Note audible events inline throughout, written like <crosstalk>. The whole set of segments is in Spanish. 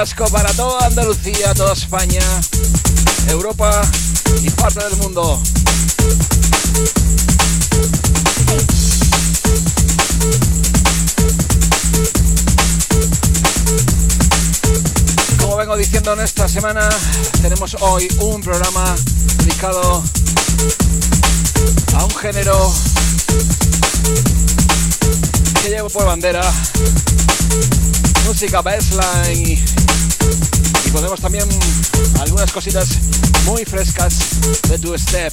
de Rasco para toda Andalucía, toda España, Europa y parte del mundo. Como vengo diciendo en esta semana, tenemos hoy un programa dedicado a un género que llevo por bandera, música baseline y, ponemos también algunas cositas muy frescas de tu step.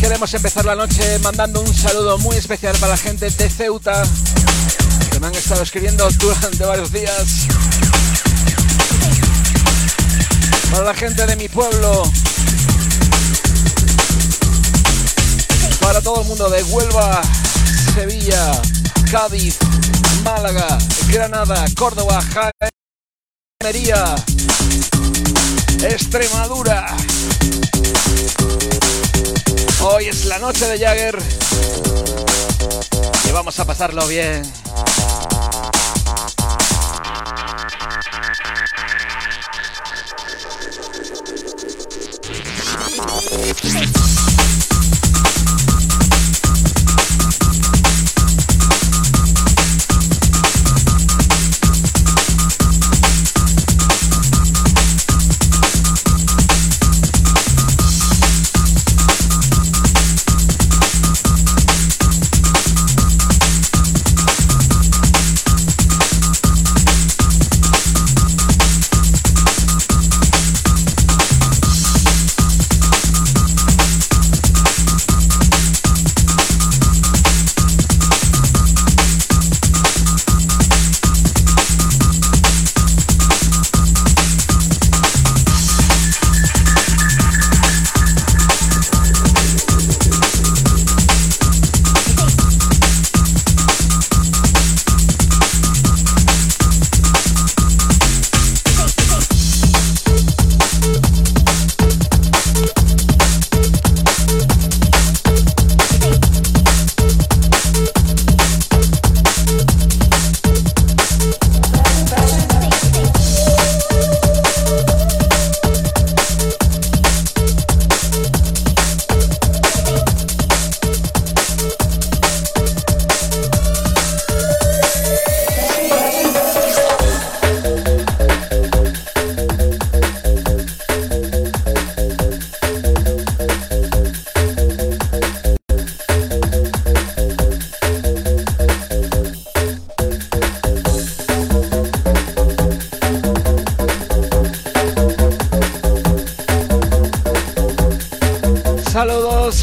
Queremos empezar la noche mandando un saludo muy especial para la gente de Ceuta que me han estado escribiendo durante varios días. Para la gente de mi pueblo. Para todo el mundo de Huelva, Sevilla, Cádiz, Málaga, Granada, Córdoba, Jaén, Extremadura. Hoy es la noche de Jagger y vamos a pasarlo bien.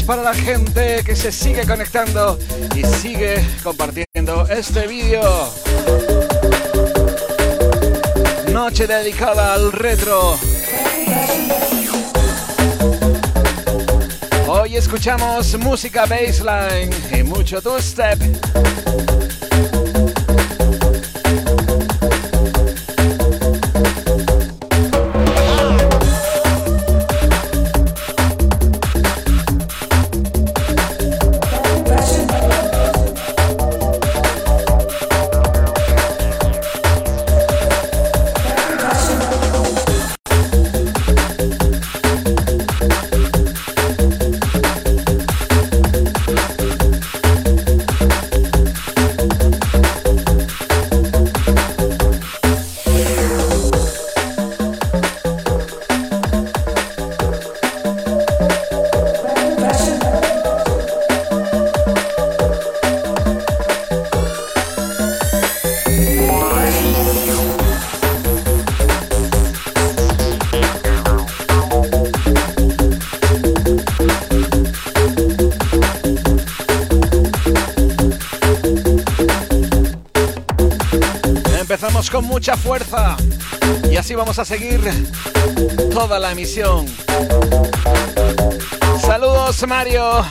Para la gente que se sigue conectando y sigue compartiendo este vídeo. Noche dedicada al retro. Hoy escuchamos música baseline y mucho two mucha fuerza y así vamos a seguir toda la emisión. Saludos Mario.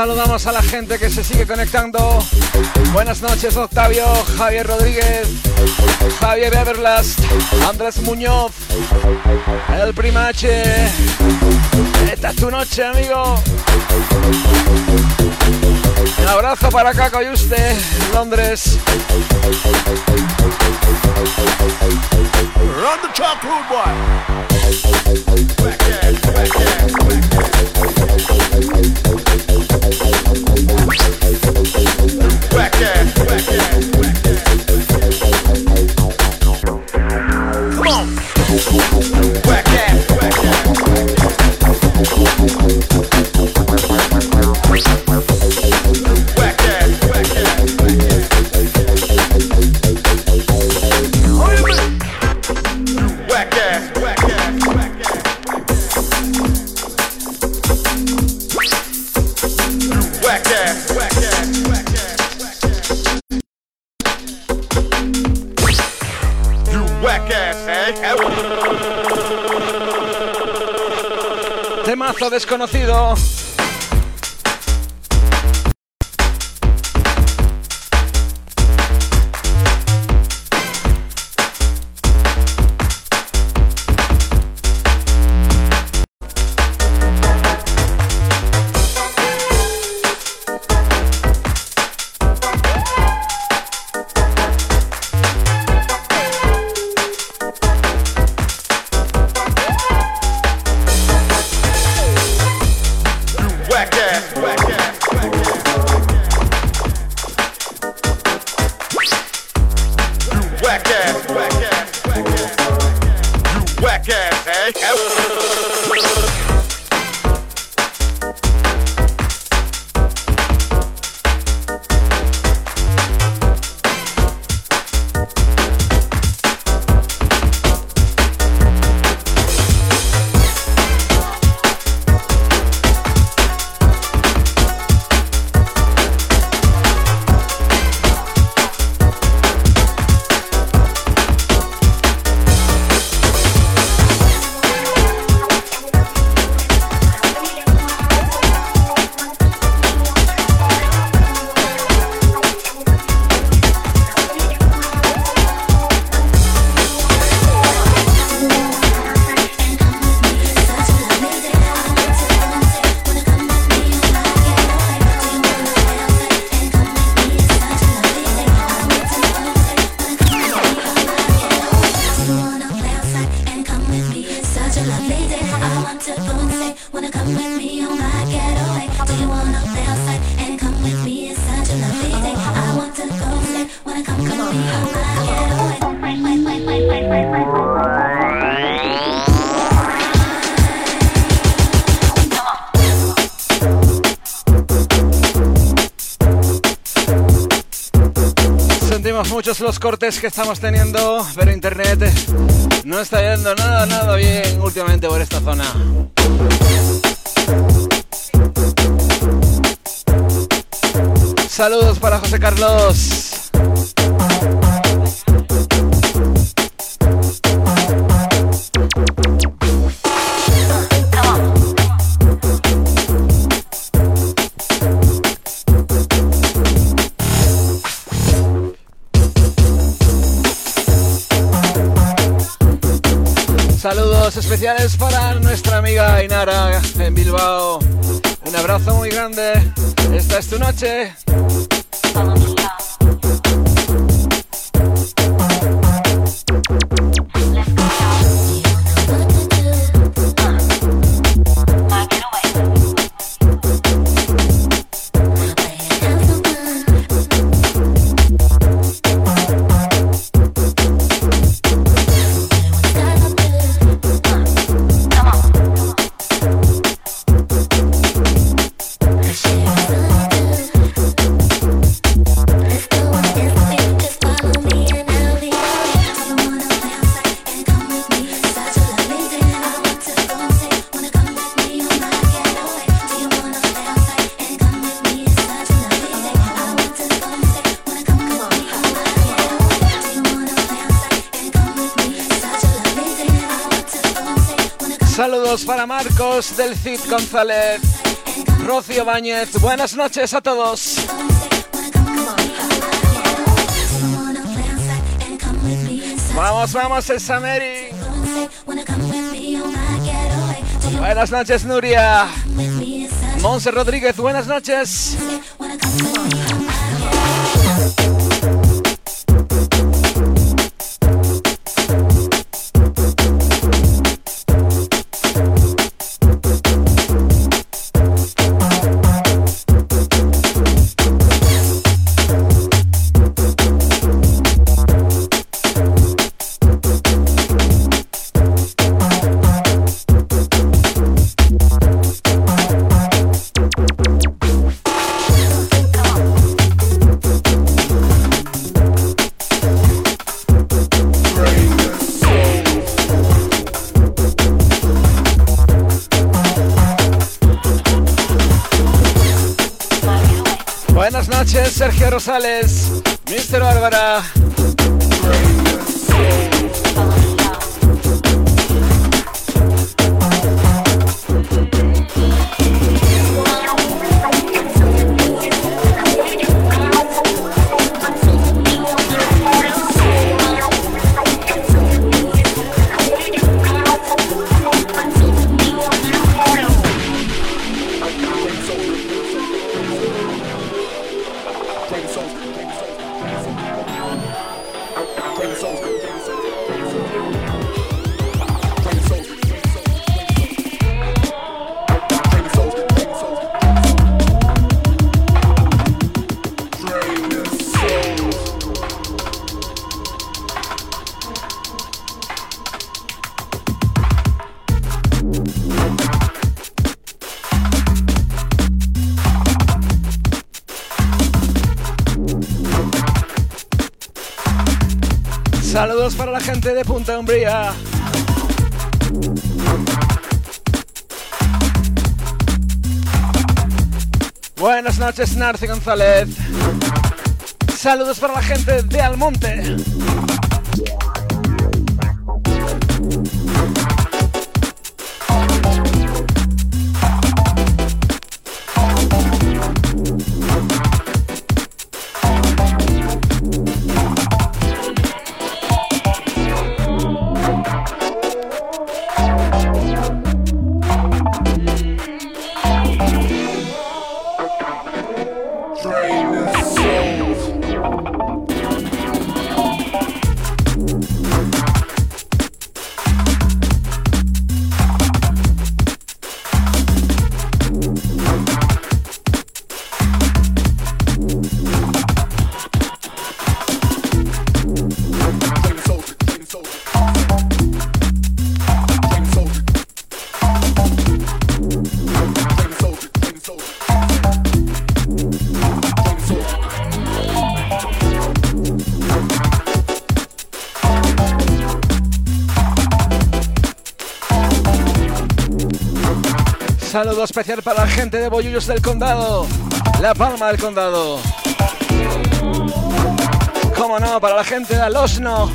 A la gente que se sigue conectando. Buenas noches, Octavio, Javier Rodríguez, Javier Everlast, Andrés Muñoz, el Primache. Esta es tu noche, amigo. Un abrazo para Caco y usted, Londres. Run the boy. Desconocido. Cortes que estamos teniendo, pero internet no está yendo nada, nada bien últimamente por esta zona. Saludos para José Carlos. Especiales para nuestra amiga Inara en Bilbao. Un abrazo muy grande. Esta es tu noche. Del Cid González, Rocío Báñez. Buenas noches a todos. Vamos, vamos, esa Mary. Buenas noches, Nuria. Monse Rodríguez, buenas noches. alles. De Punta Umbría. Buenas noches, Narci González. Saludos para la gente de Almonte. Saludo especial para la gente de Bollullos del Condado, La Palma del Condado. Como no, para la gente de Alosno,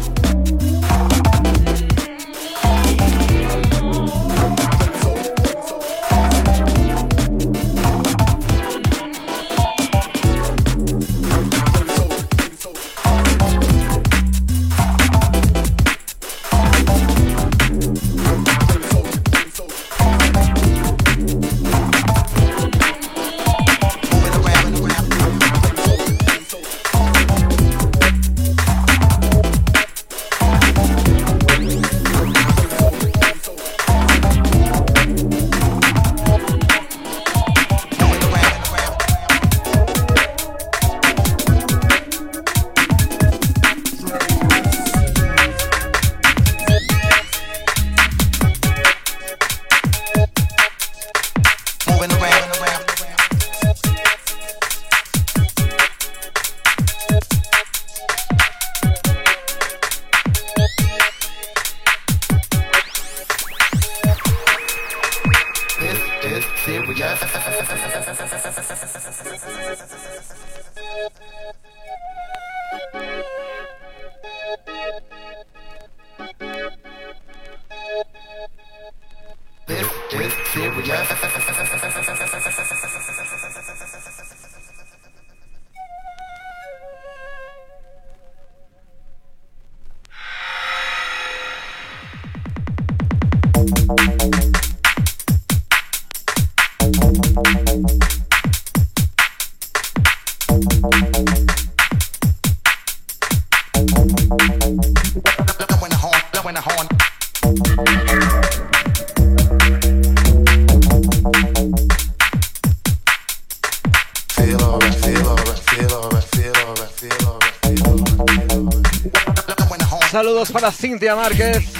Cintia Márquez,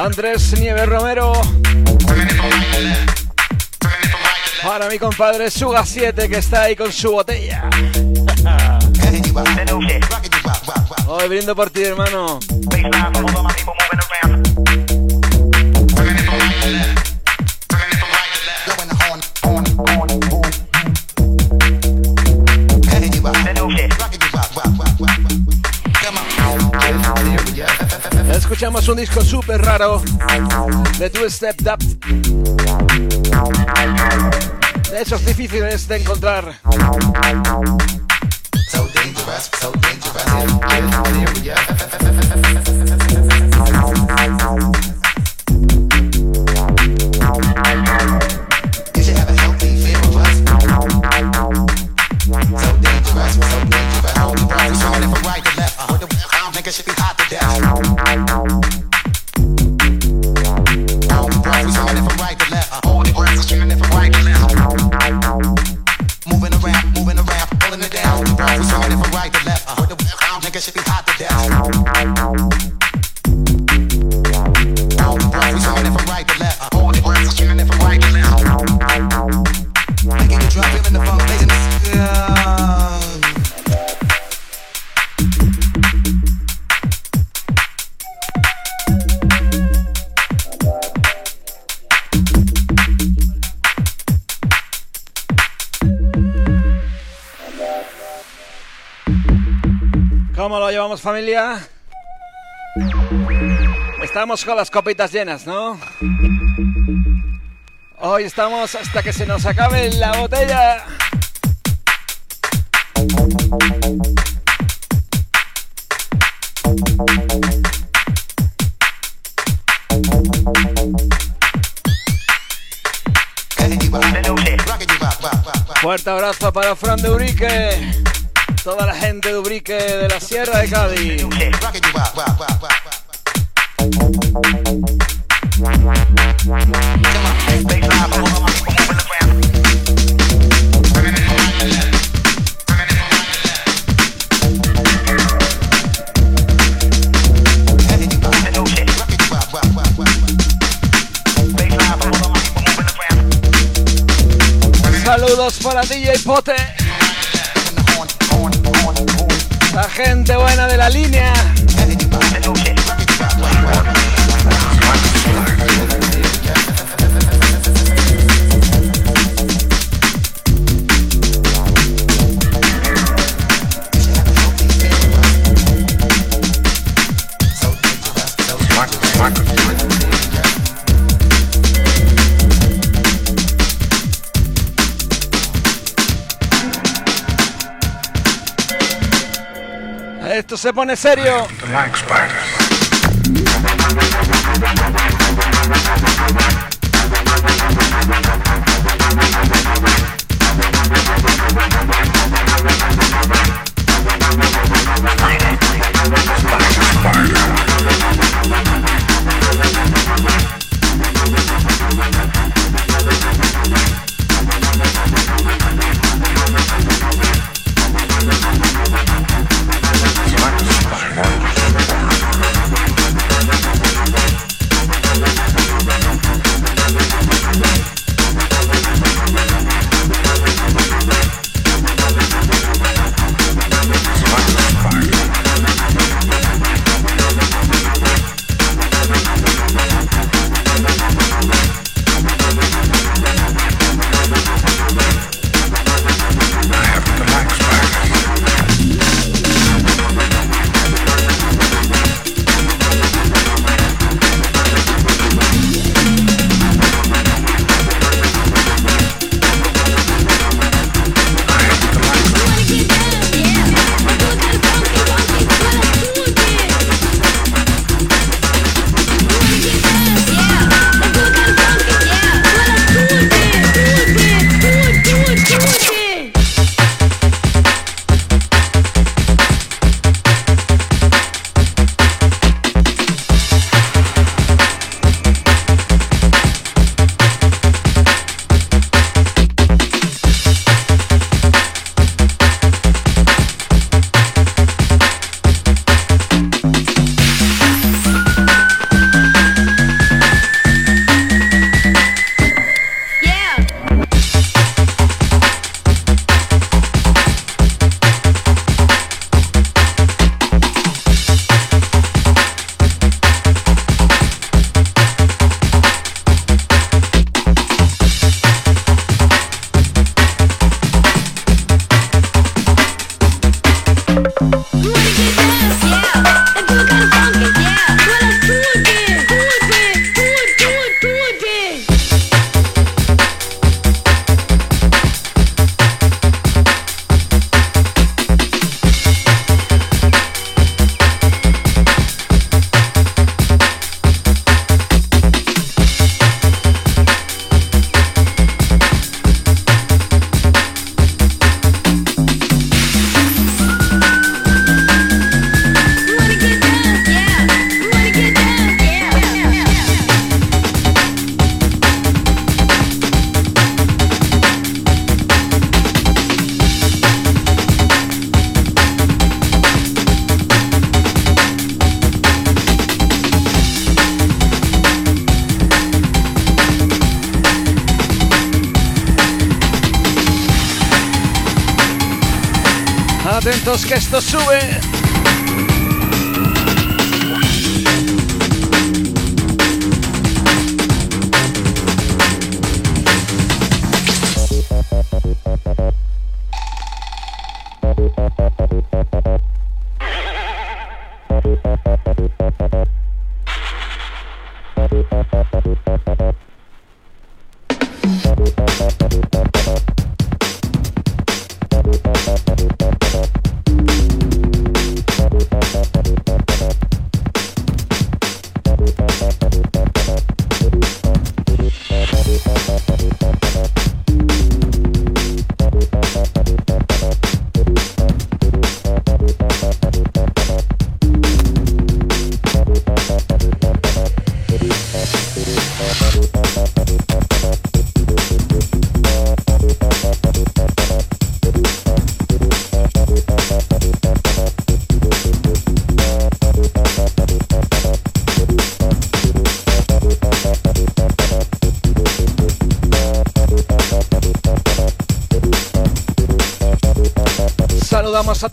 Andrés Nieves Romero. Para mi compadre Suga 7 que está ahí con su botella. Hoy brindo por ti, hermano. Escuchamos un disco súper raro de Two Step Up. De esos difíciles de encontrar. So dangerous, so ¿Cómo familia? Estamos con las copitas llenas, ¿no? Hoy estamos hasta que se nos acabe la botella. Fuerte abrazo para toda la gente de Urique de la Sierra de Cádiz. Saludos para DJ Pote. Gente buena de la línea. Se pone serio.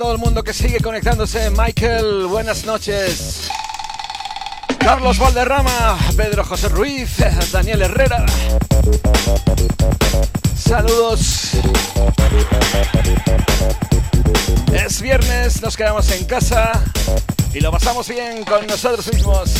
Todo el mundo que sigue conectándose. Michael, buenas noches. Carlos Valderrama, Pedro José Ruiz, Daniel Herrera. Saludos. Es viernes, nos quedamos en casa y lo pasamos bien con nosotros mismos.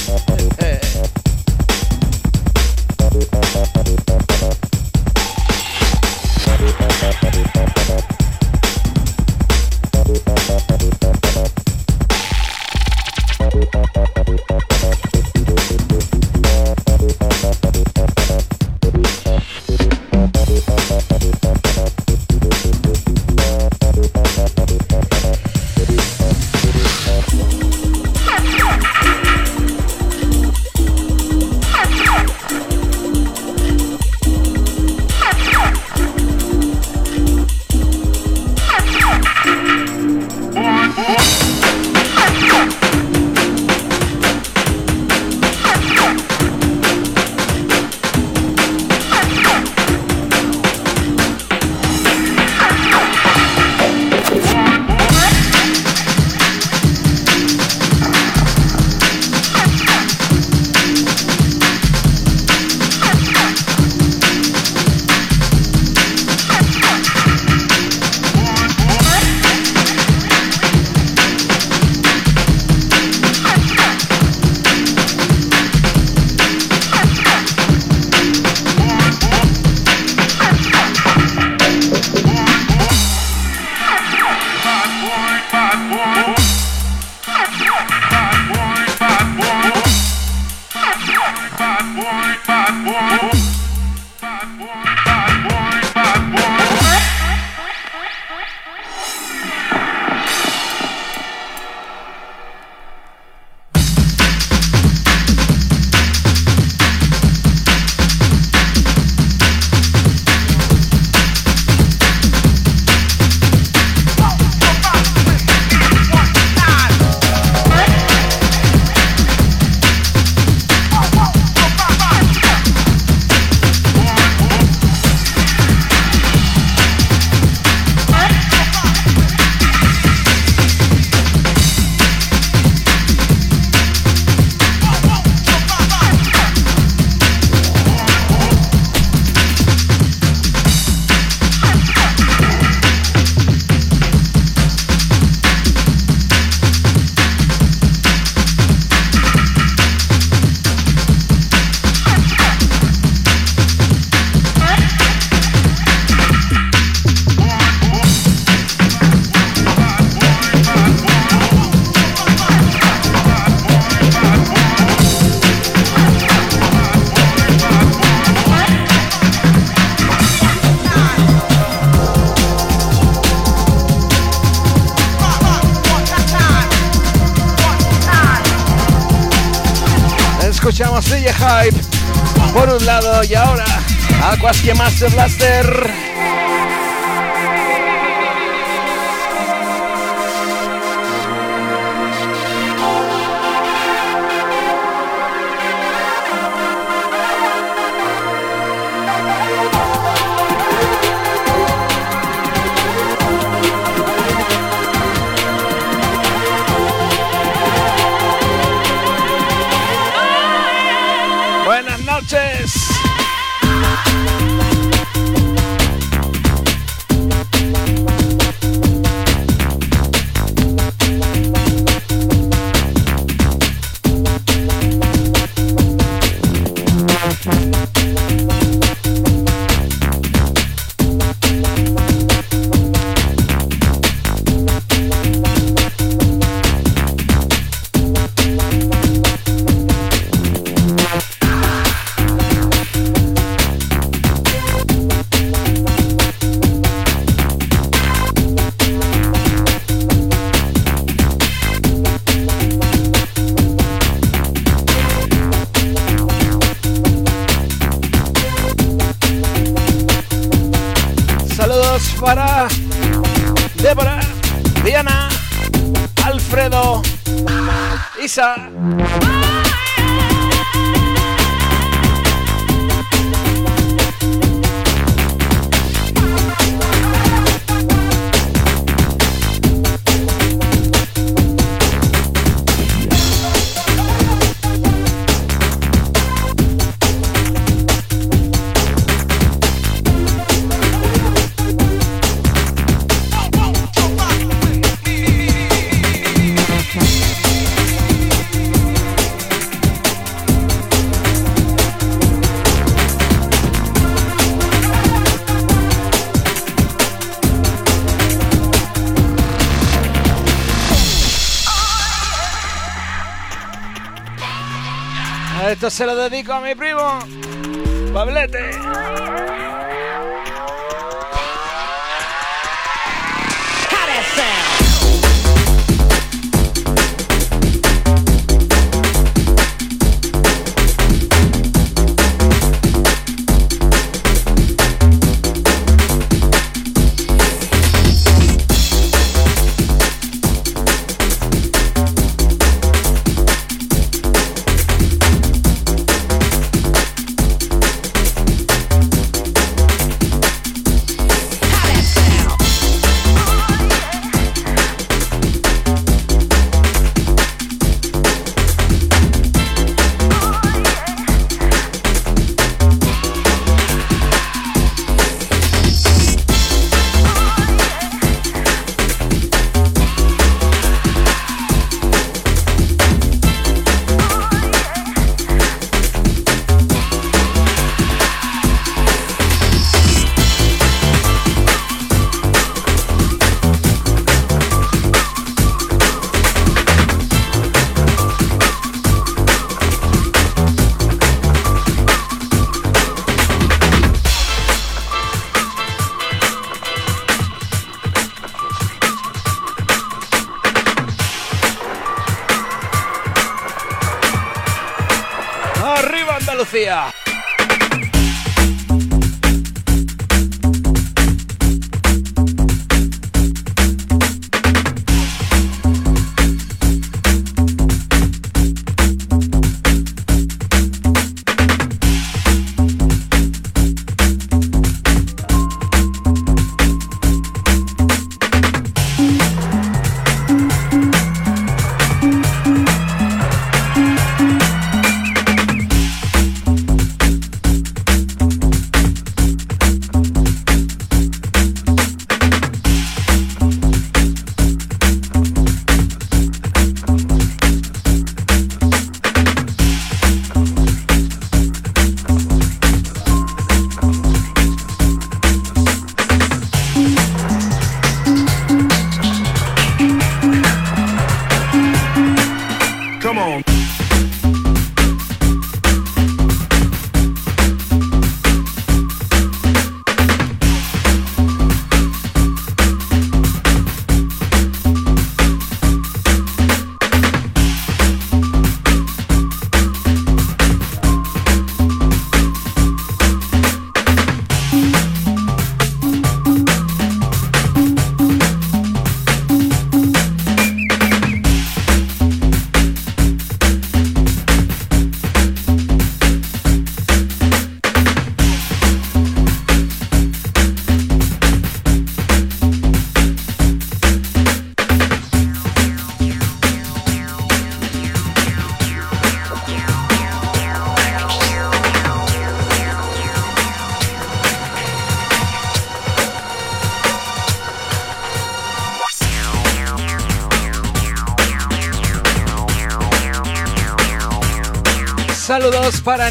Y ahora Aquas que Master Blaster. Se lo dedico a mi primo, Pablete.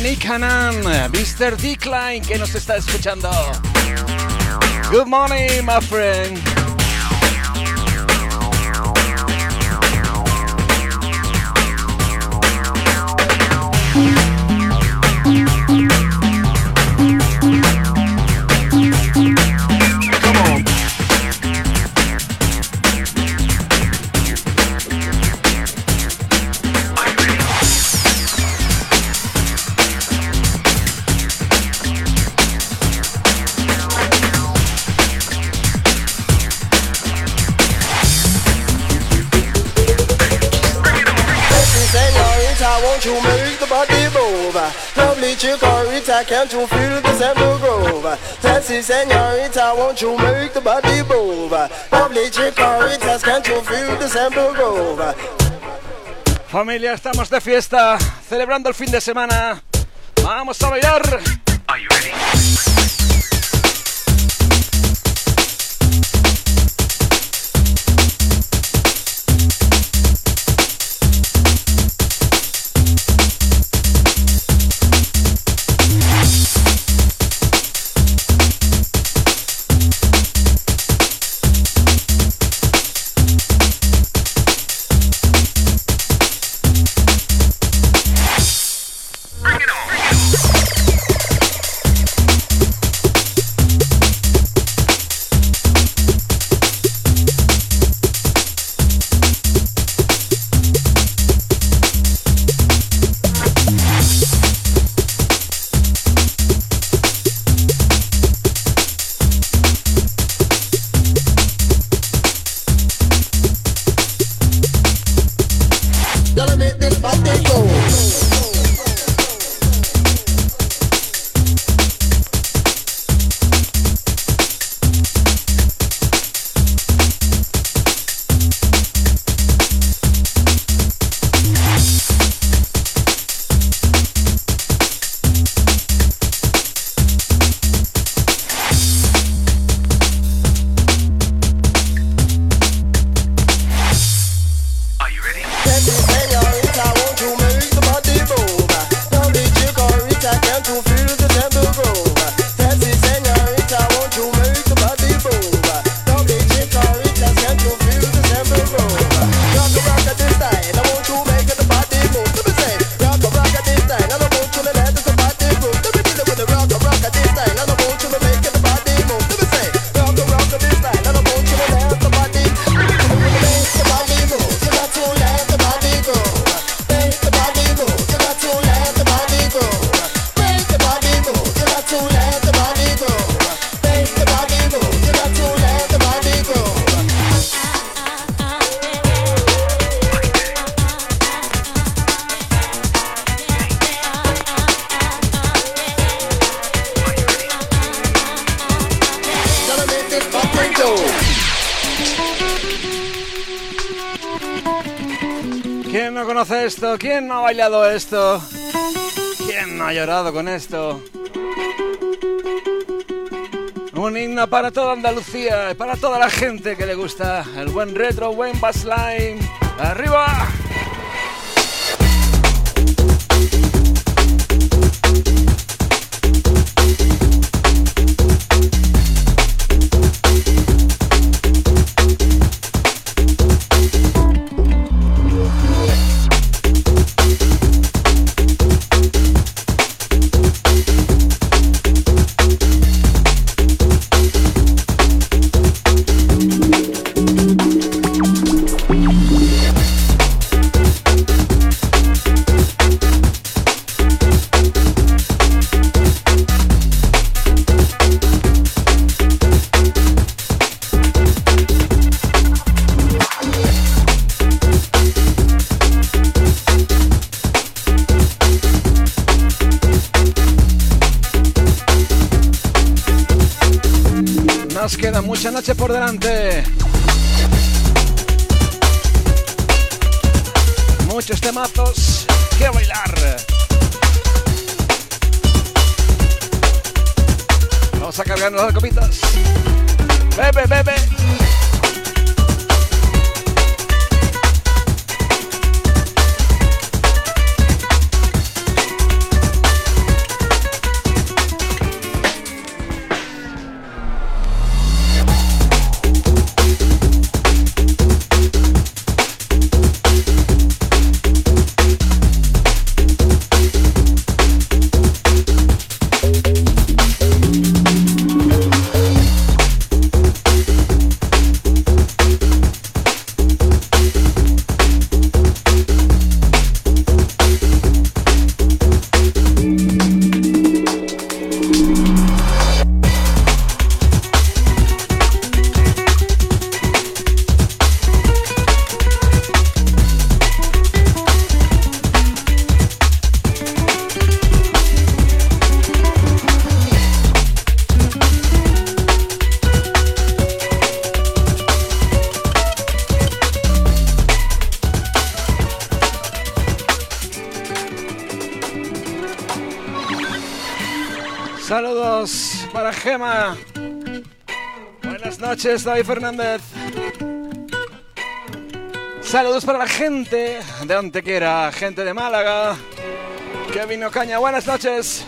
Nick Hanan, Mr. Decline, que nos está escuchando. Good morning, my friend. Can't you feel the sample groove? Sexy senorita, won't you make the body move? Lovely chicoritas, can't you feel the sample groove? Familia, estamos de fiesta, celebrando el fin de semana. Vamos a bailar. ¿Quién no ha bailado esto? ¿Quién no ha llorado con esto? Un himno para toda Andalucía, para toda la gente que le gusta el buen retro, buen bassline. ¡Arriba! Por delante. David Fernández. Saludos para la gente de Antequera, gente de Málaga. Kevin Ocaña, buenas noches.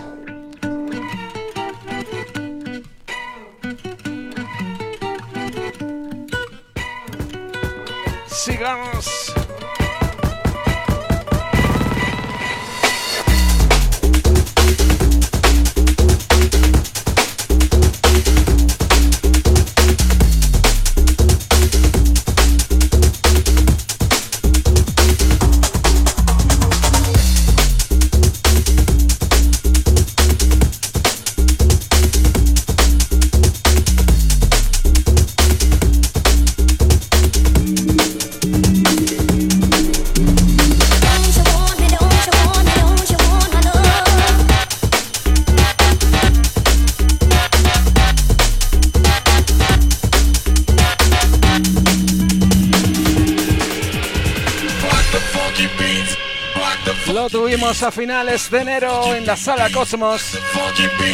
Finales de enero en la sala Cosmos.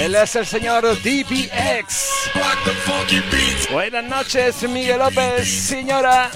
Él es el señor DBX. Buenas noches, Miguel López, señora.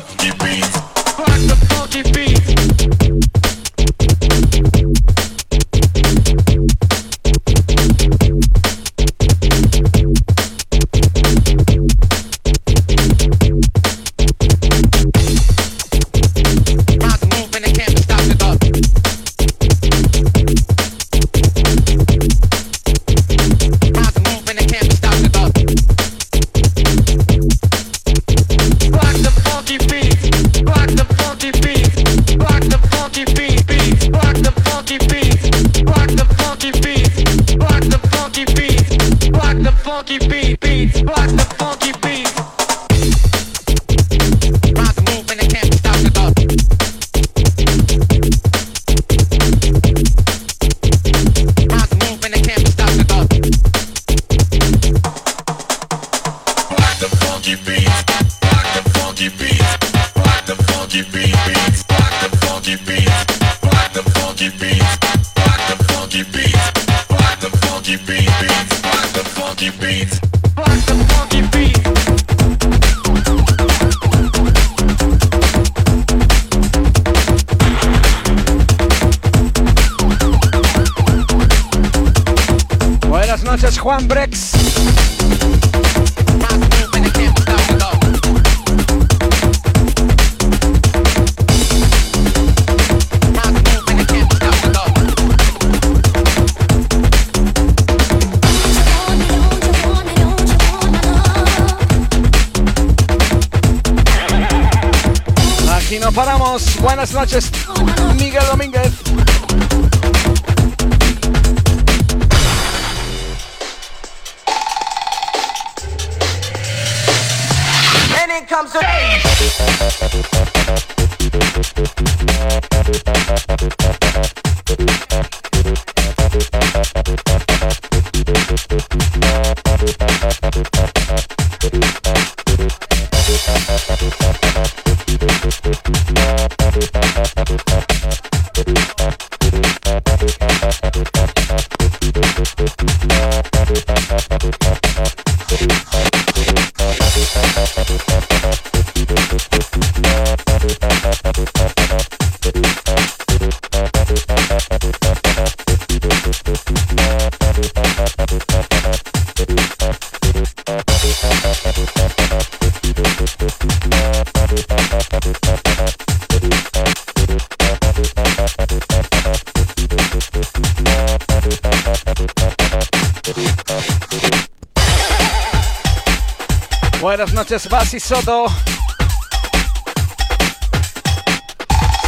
Soto.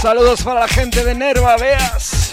Saludos para la gente de Nerva, veas.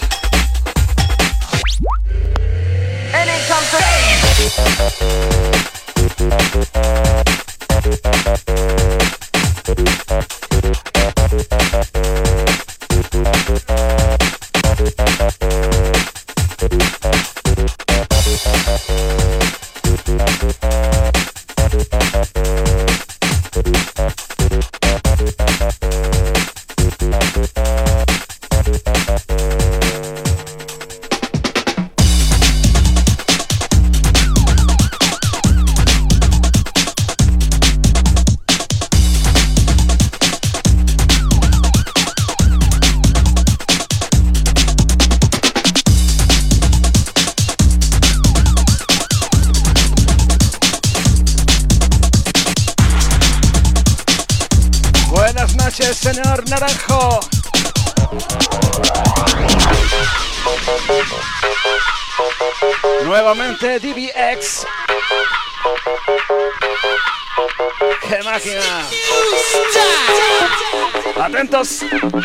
Atentos.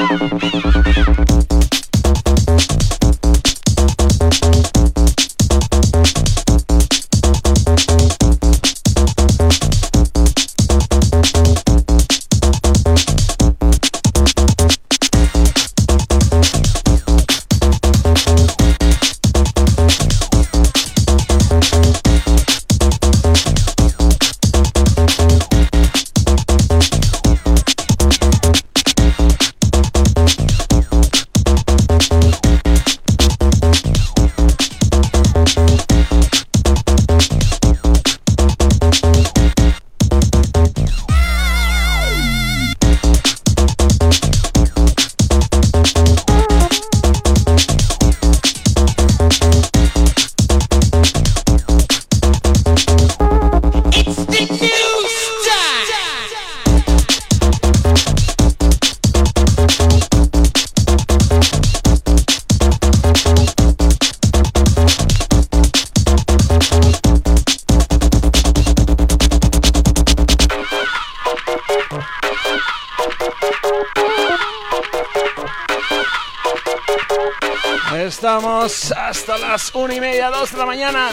Media, dos de la mañana.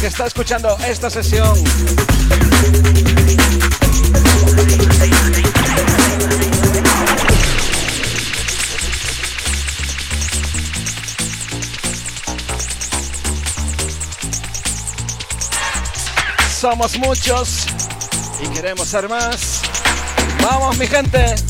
que está escuchando esta sesión. Somos muchos y queremos ser más. Vamos mi gente.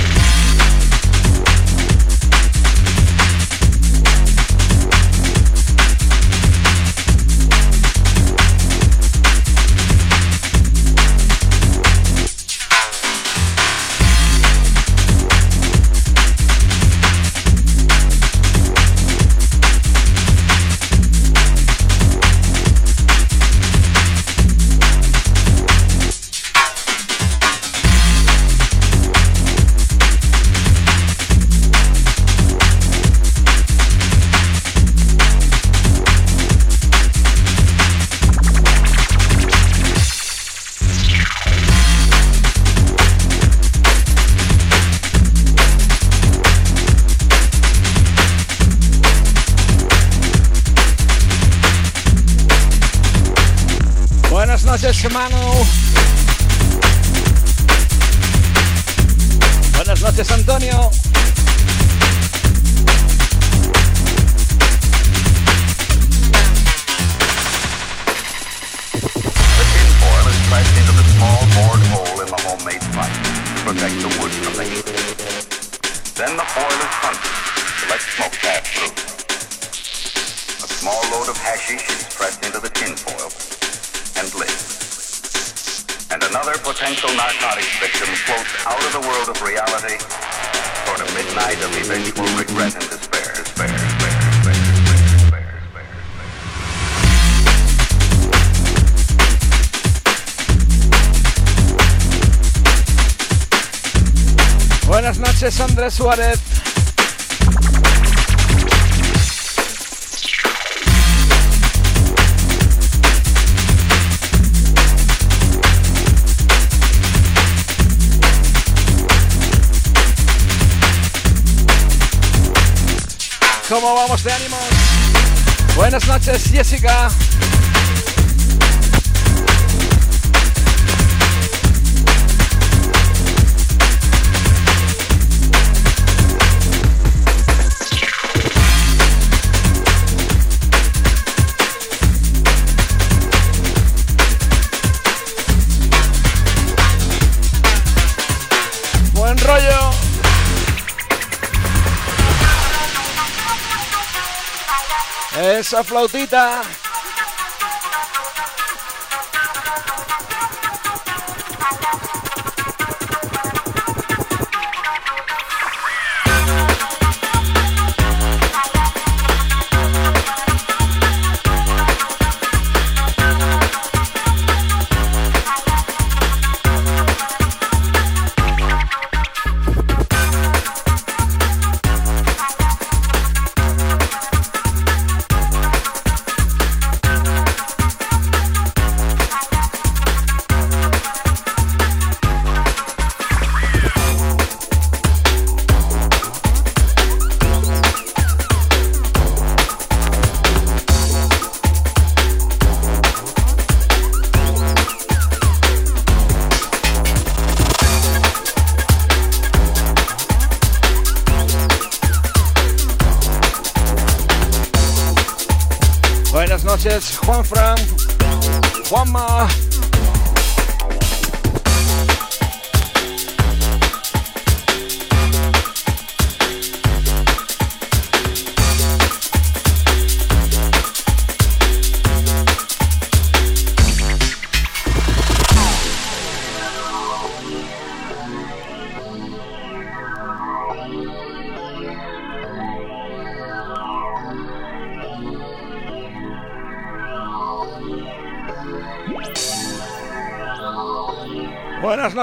Suárez. ¿Cómo vamos de ánimos? Buenas noches, Jessica. Esa flautita.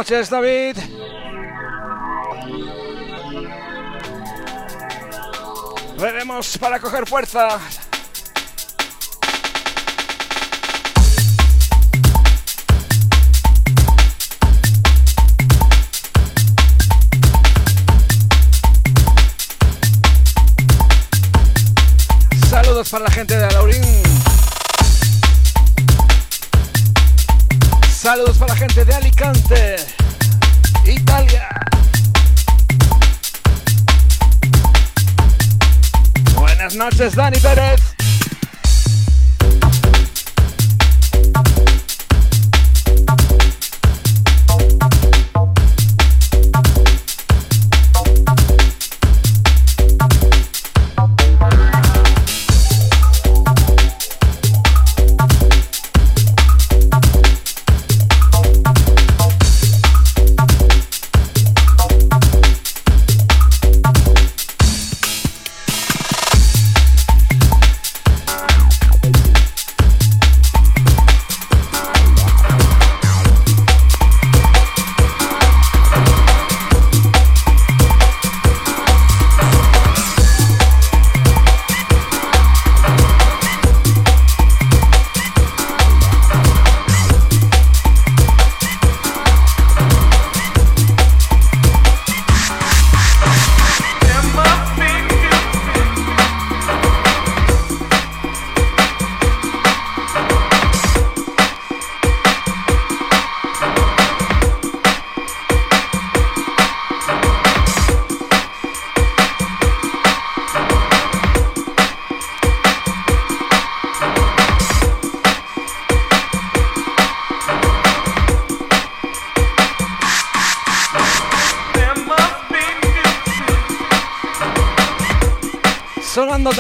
Noches, David. Veremos para coger fuerza. Saludos para la gente de Alaurín. Saludos para la gente de Alicante, noches, Dani Pérez.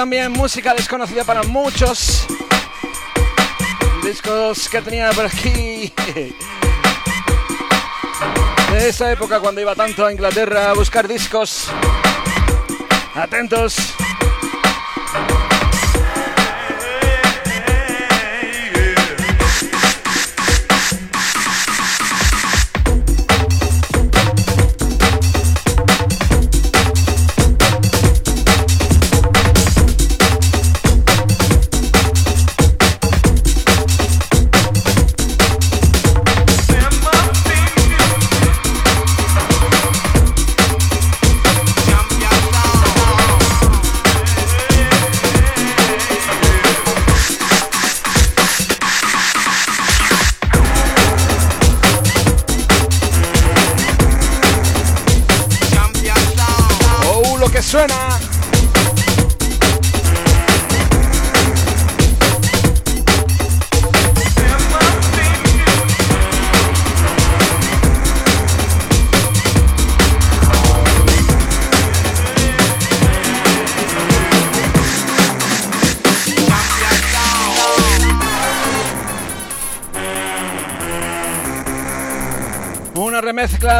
También música desconocida para muchos. Discos que tenía por aquí. <laughs> De esa época cuando iba tanto a Inglaterra a buscar discos. Atentos.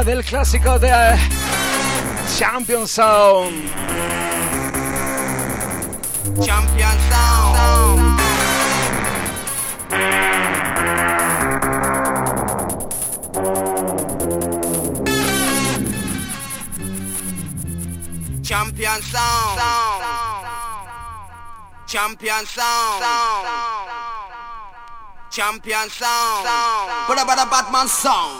Del clásico de eh, Champion Sound. Champion Sound. Champion Sound. Champion Sound. Champion Sound. What about a Batman Sound?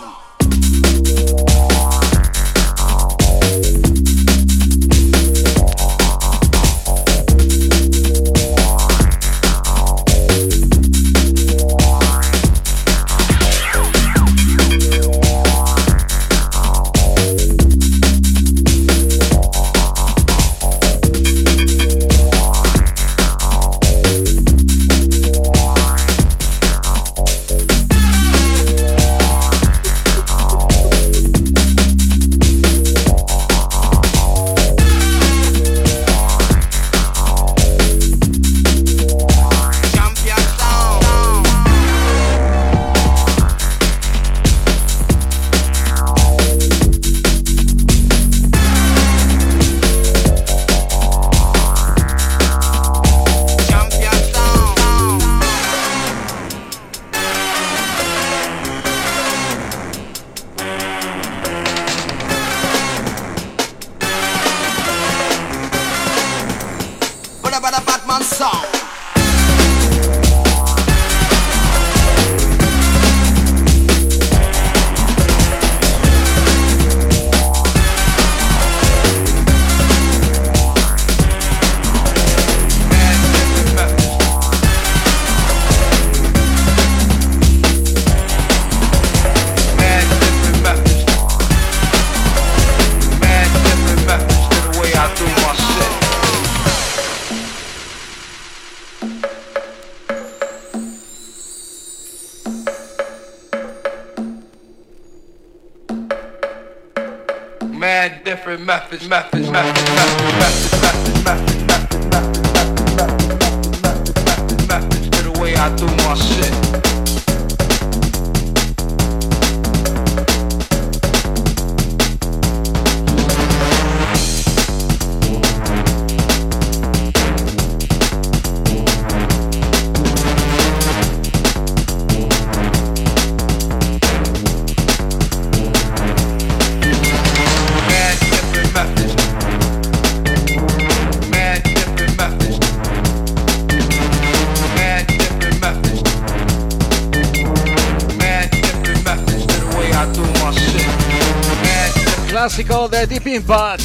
Impact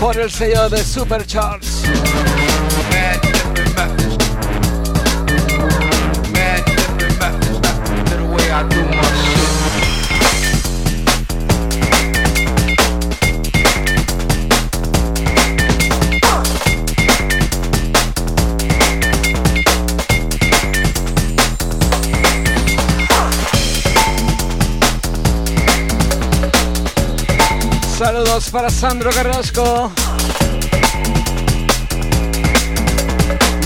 por el sello de Supercharge. Para Sandro Carrasco.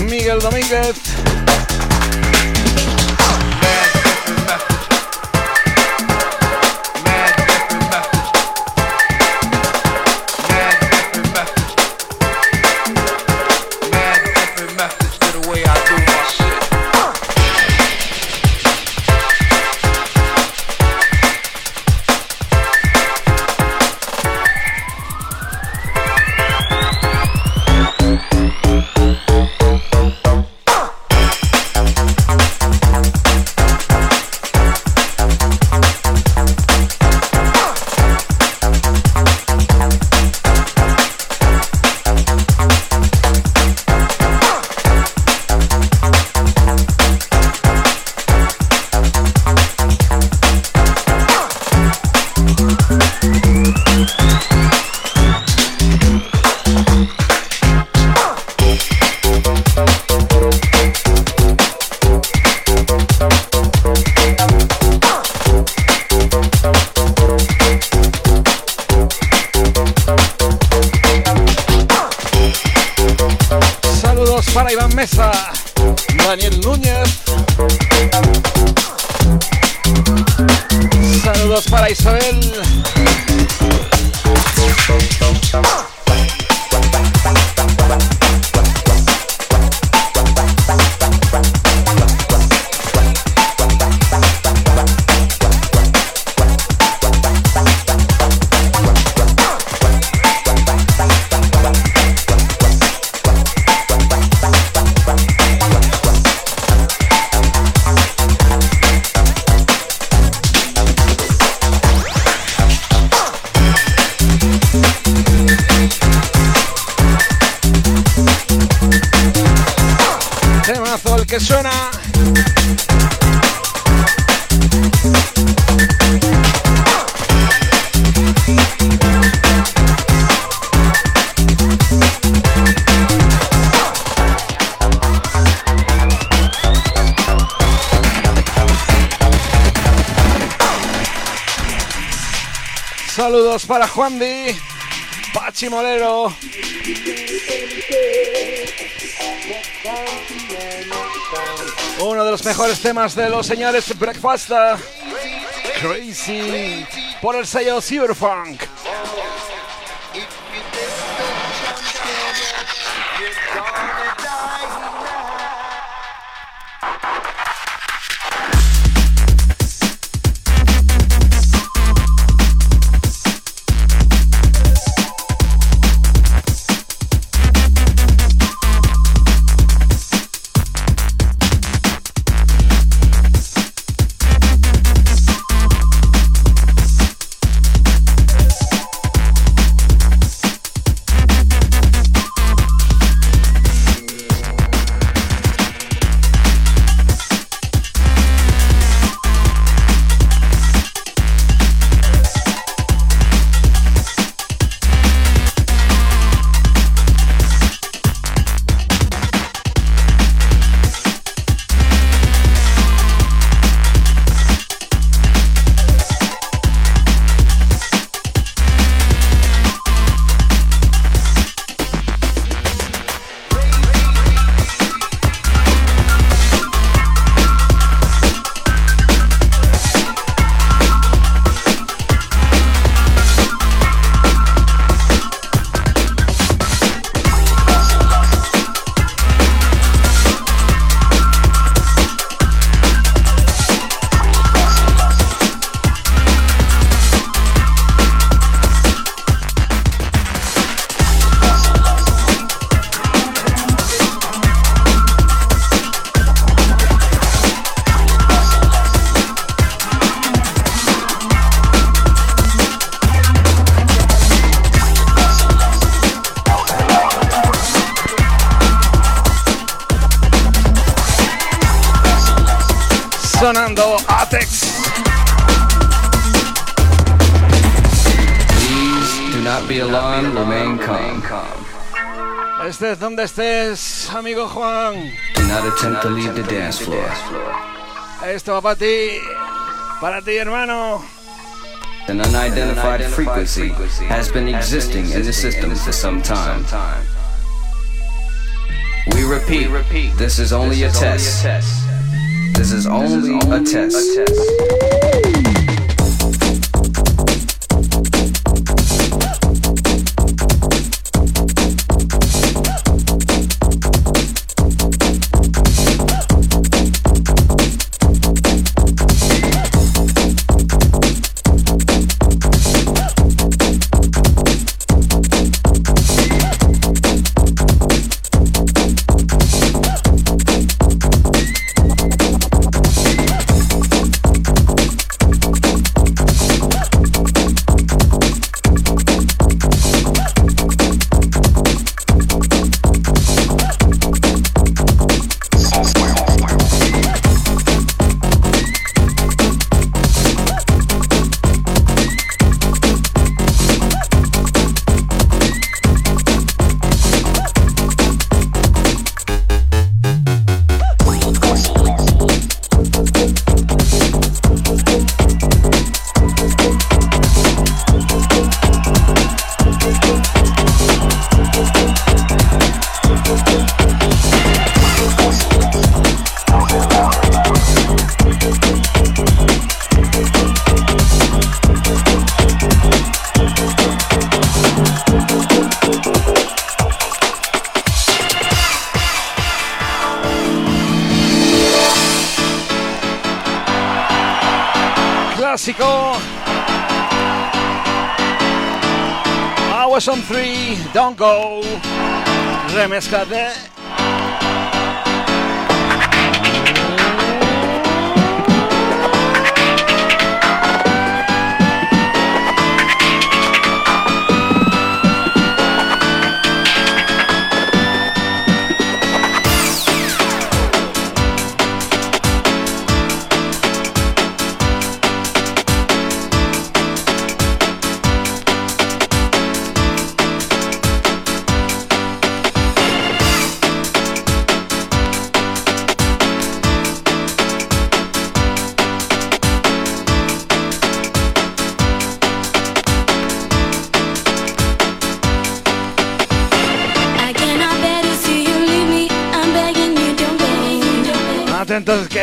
Miguel Domínguez. Pachi Molero. Uno de los mejores temas de los señores Breakfast. Crazy. Por el sello Cyberfunk. Donde estés, amigo Juan. Do not attempt to leave the dance floor. Esto va para ti, para ti, hermano. An unidentified frequency has been existing in the system for some time. We repeat, this is only a test. This is only a test. Don't Go,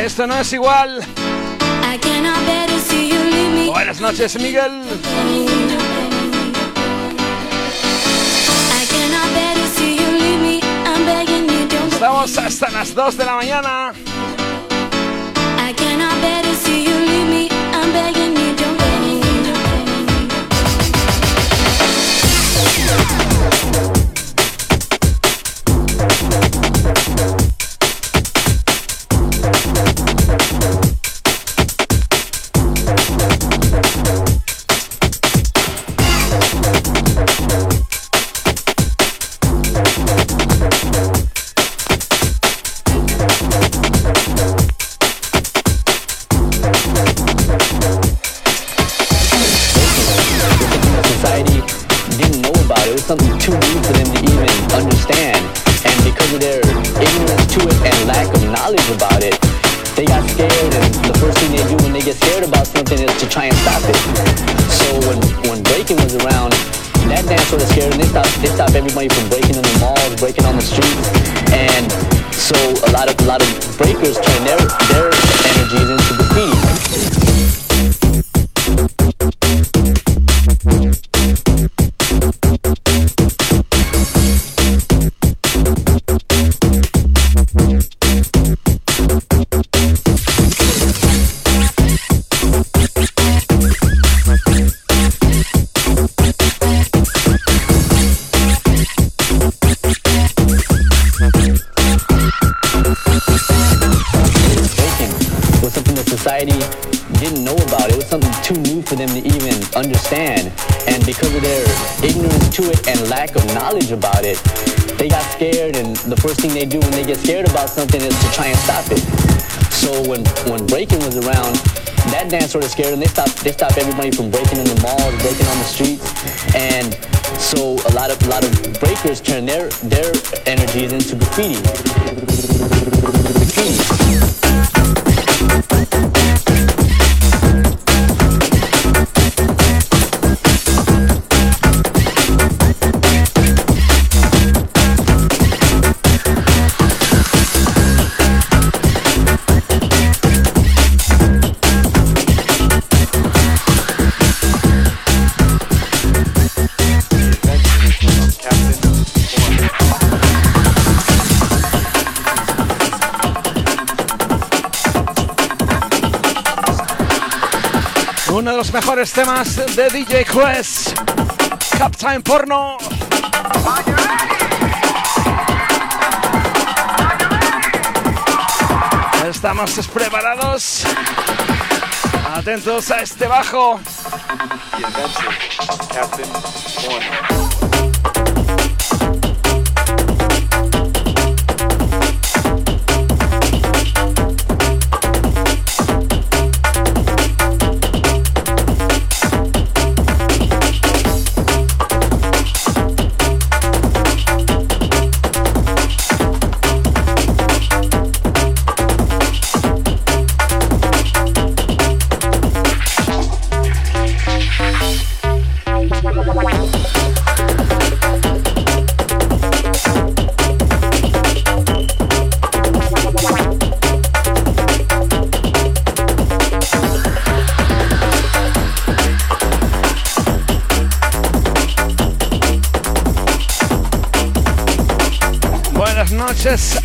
Esto no es igual. Buenas noches, Miguel. Estamos hasta las 2 de la mañana. and lack of knowledge about it, they got scared and the first thing they do when they get scared about something is to try and stop it. So when, when breaking was around, that dance sort of scared and they stopped, they stopped everybody from breaking in the malls, breaking on the streets. And so a lot of, a lot of breakers turn their, their energies into understand. And because of their ignorance to it and lack of knowledge about it, they got scared. And the first thing they do when they get scared about something is to try and stop it. So when when breaking was around, that dance sort of scared them. They stopped they stopped everybody from breaking in the malls, breaking on the streets, and so a lot of a lot of breakers turn their their energies into graffiti. Graffiti. Uno de los mejores temas de DJ Quest. Captain Porno. Estamos preparados. Atentos a este bajo. Captain Porno. Access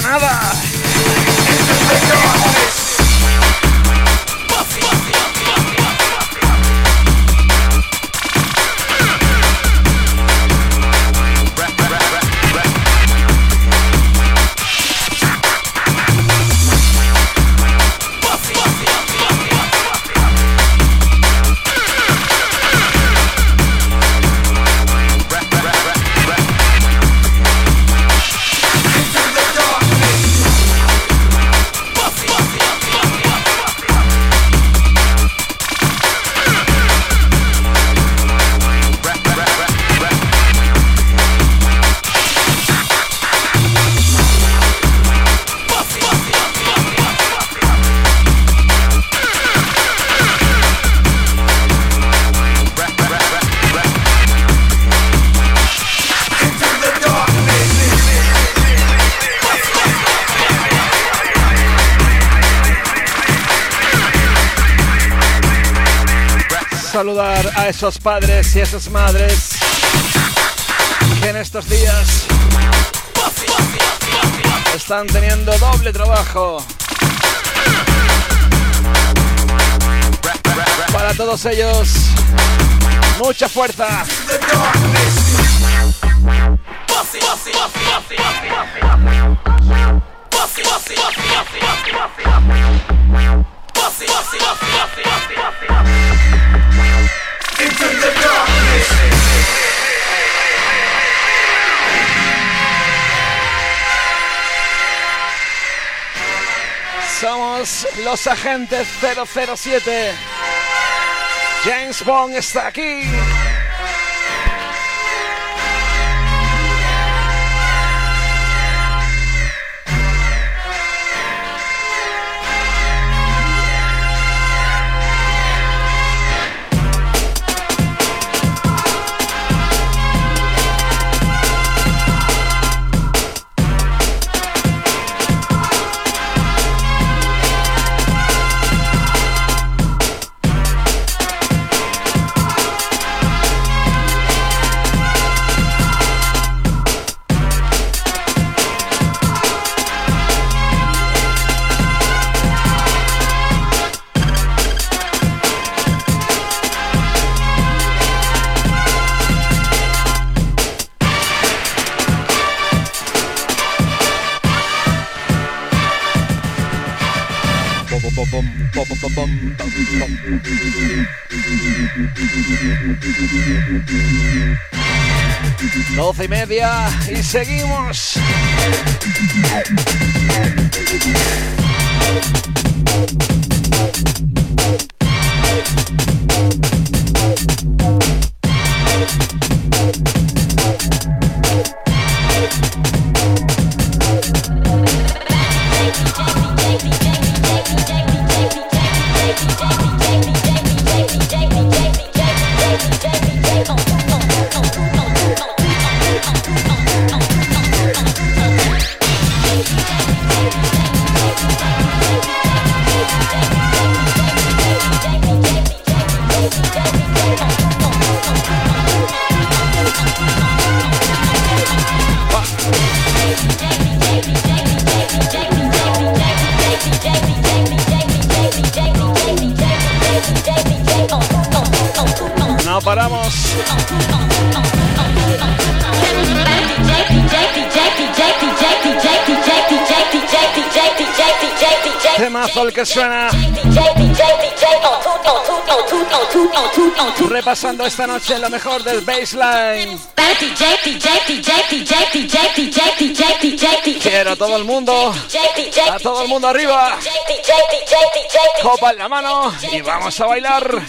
Granada. Esos padres y esas madres que en estos días están teniendo doble trabajo. Para todos ellos, mucha fuerza. Somos los agentes 007. James Bond está aquí. Doce y media y seguimos. Suena. Repasando esta noche lo mejor del baseline. Quiero a todo el mundo, a todo el mundo arriba. Copa en la mano y vamos a bailar.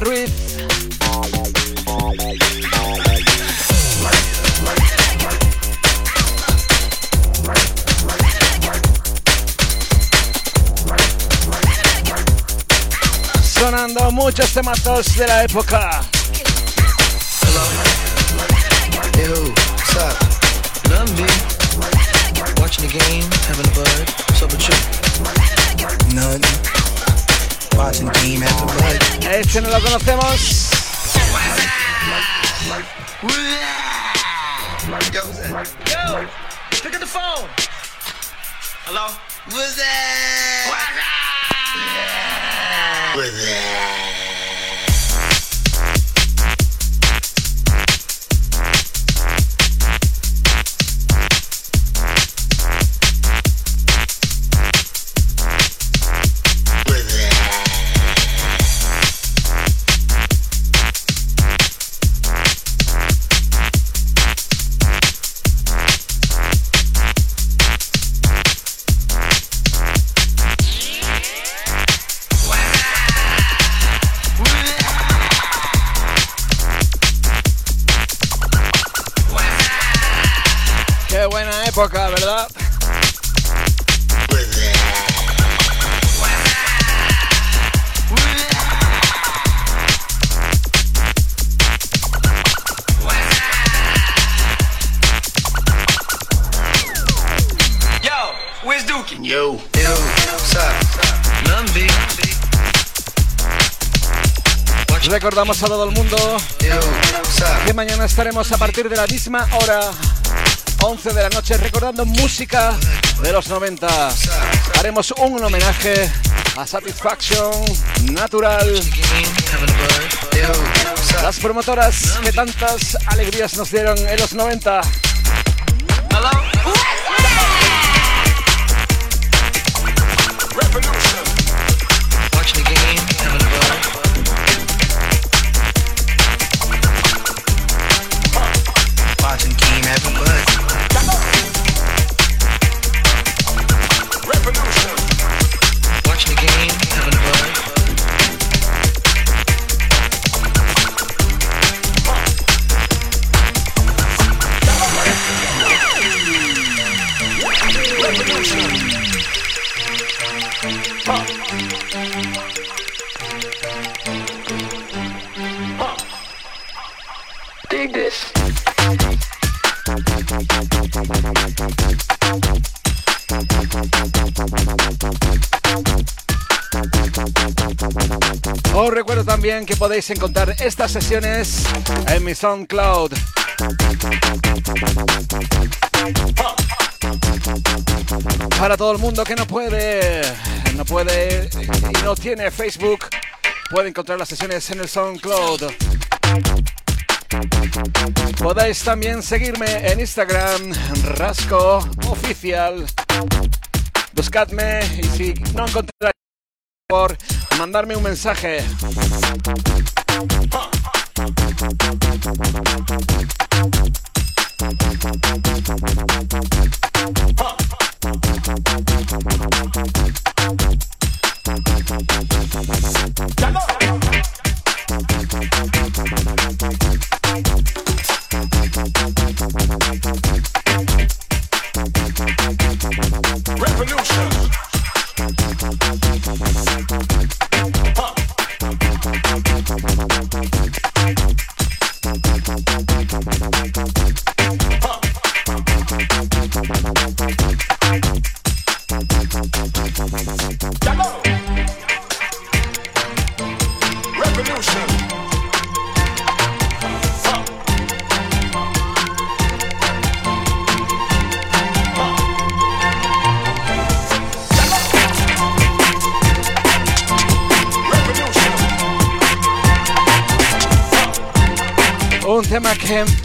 Ruiz. Sonando muchos temazos de la época. Recordamos a todo el mundo que mañana estaremos a partir de la misma hora, 11 de la noche, recordando música de los 90. Haremos un homenaje a Satisfaction, Natural, las promotoras que tantas alegrías nos dieron en los 90. Podéis encontrar estas sesiones en mi SoundCloud. Para todo el mundo que no puede, no puede y no tiene Facebook, puede encontrar las sesiones en el SoundCloud. Podéis también seguirme en Instagram, Rasco Oficial. Buscadme y si no encontráis por mandarme un mensaje.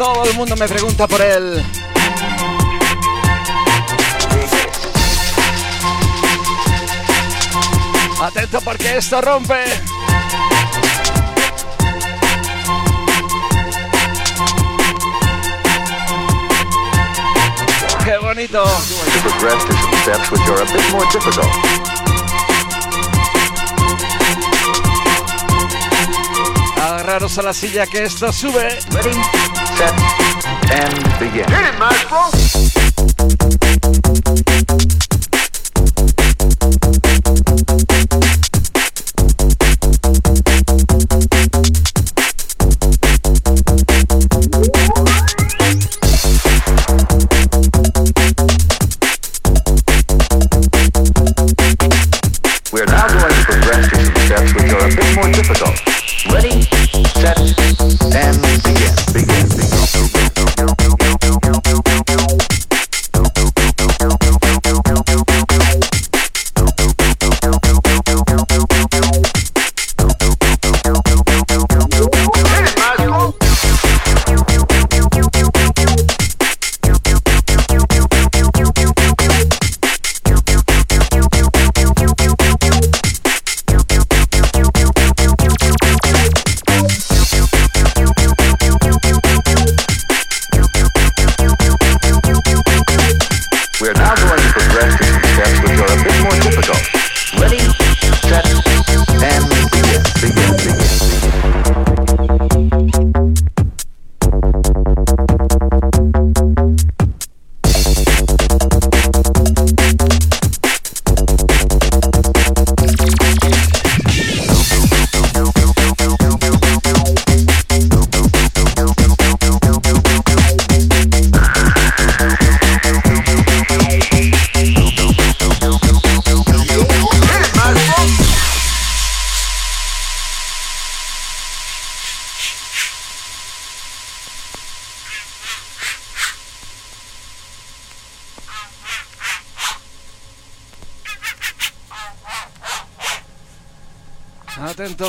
Todo el mundo me pregunta por él. Atento porque esto rompe. Qué bonito. Agarraros a la silla que esto sube. Set, and begin. It!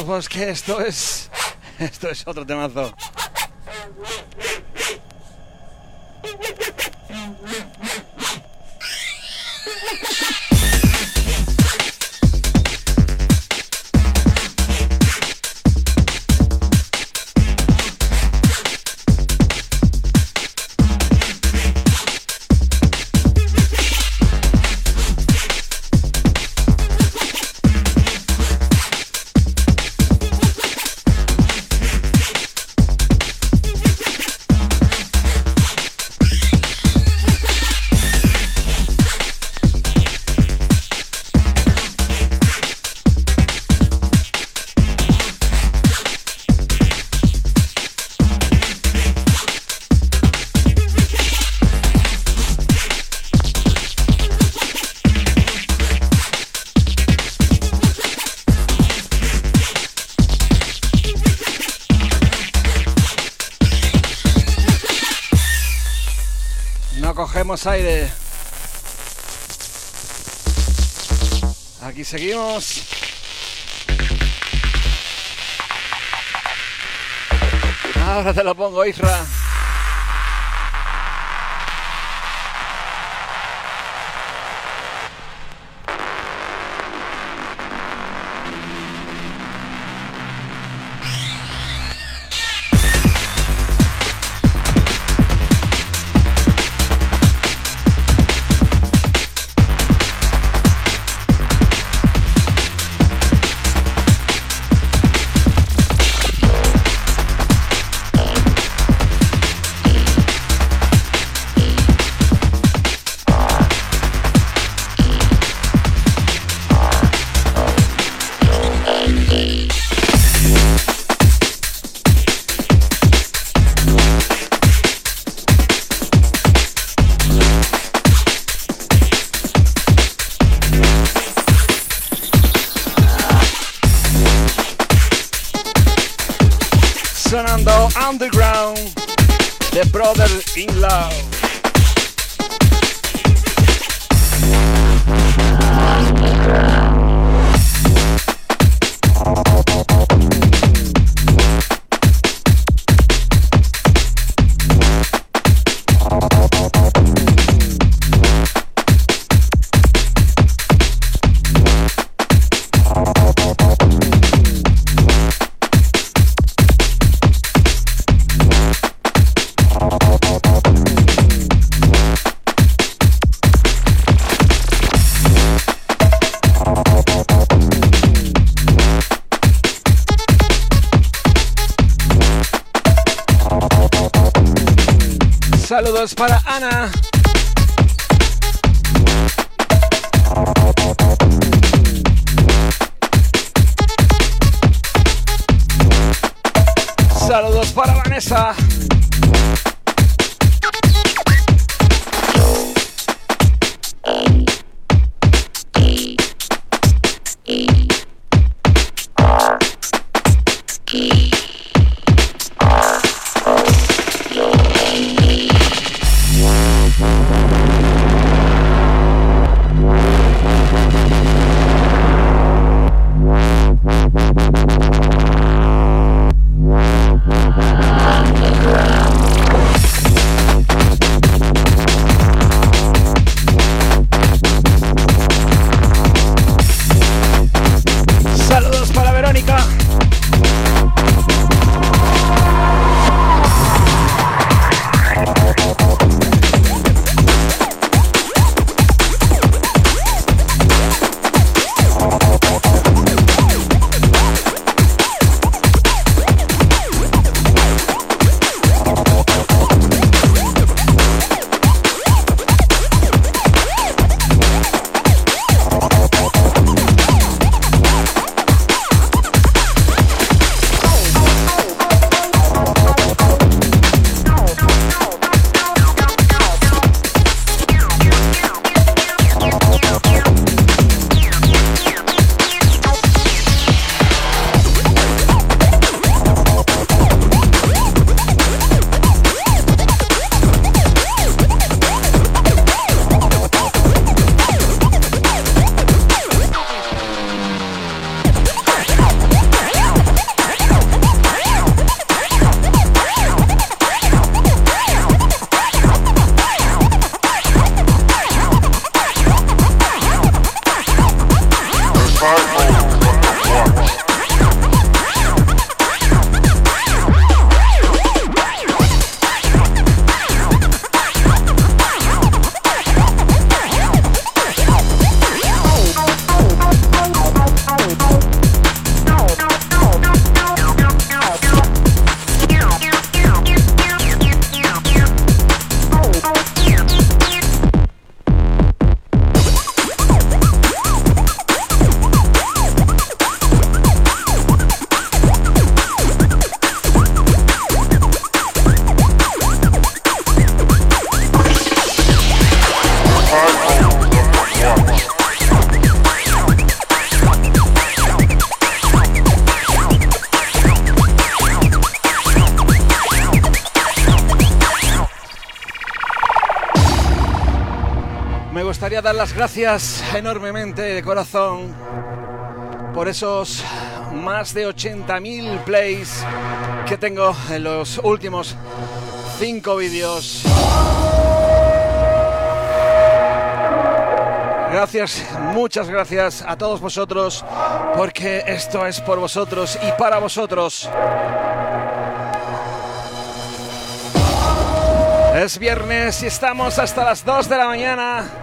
Pues que esto es. <laughs> Esto es otro temazo. Seguimos. Ahora te lo pongo, Isra. Saludos Monica. Las gracias enormemente de corazón por esos más de 80.000 plays que tengo en los últimos 5 vídeos. Gracias, muchas gracias a todos vosotros, porque esto es por vosotros y para vosotros. Es viernes y estamos hasta las 2 de la mañana.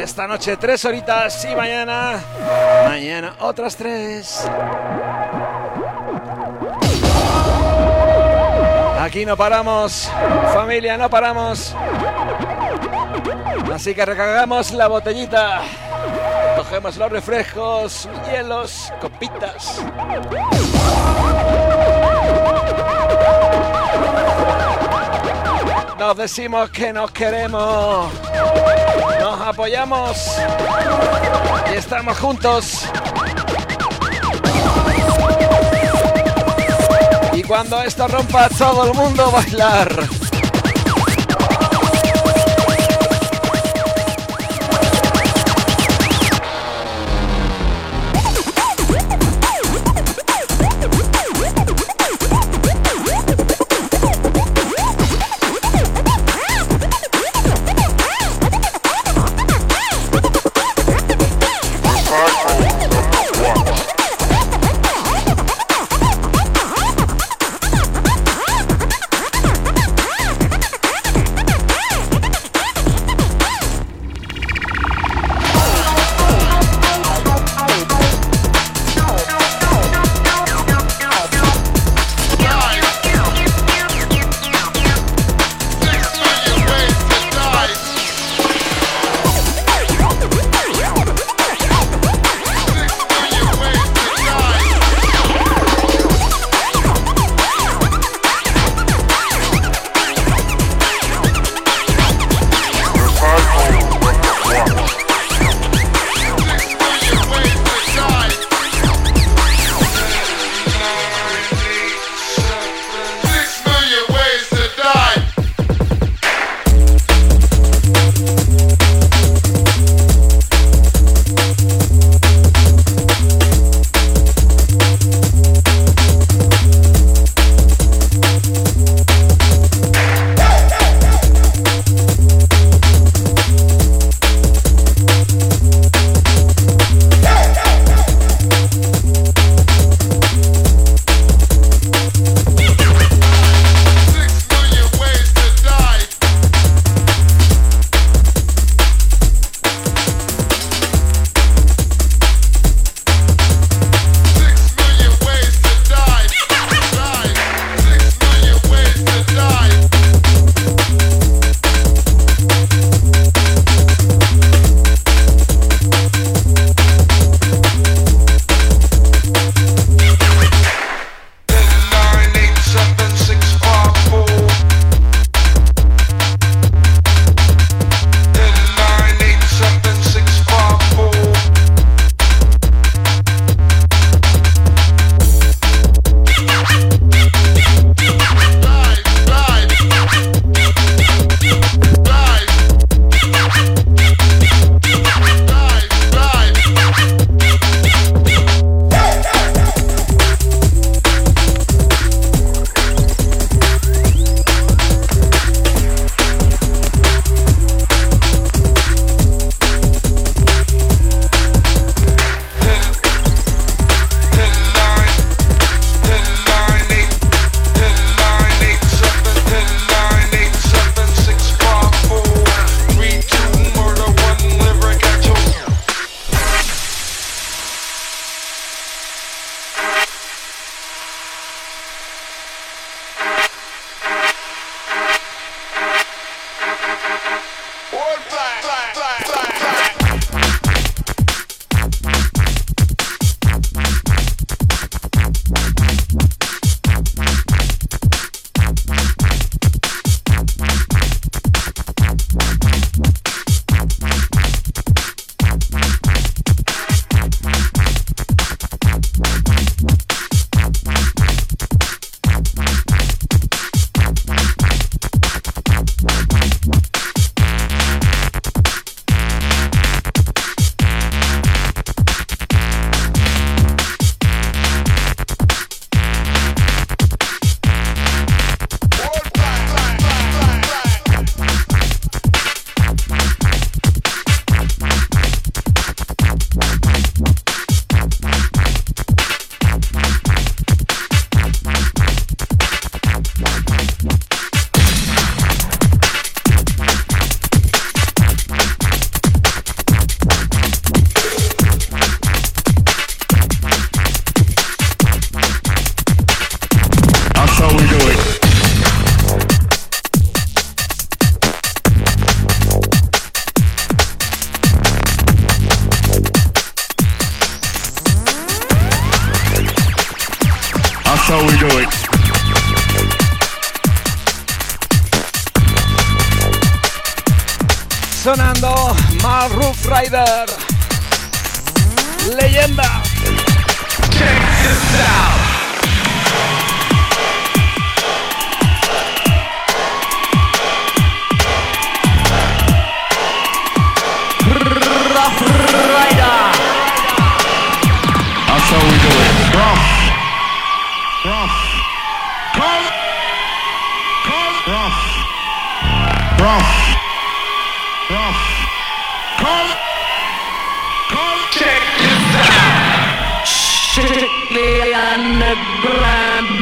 Esta noche tres horitas y mañana, mañana otras tres. Aquí no paramos, familia, no paramos. Así que recargamos la botellita. Cogemos los refrescos, hielos, copitas. Nos decimos que nos queremos. Apoyamos. Y estamos juntos. Y cuando esto rompa, todo el mundo bailar.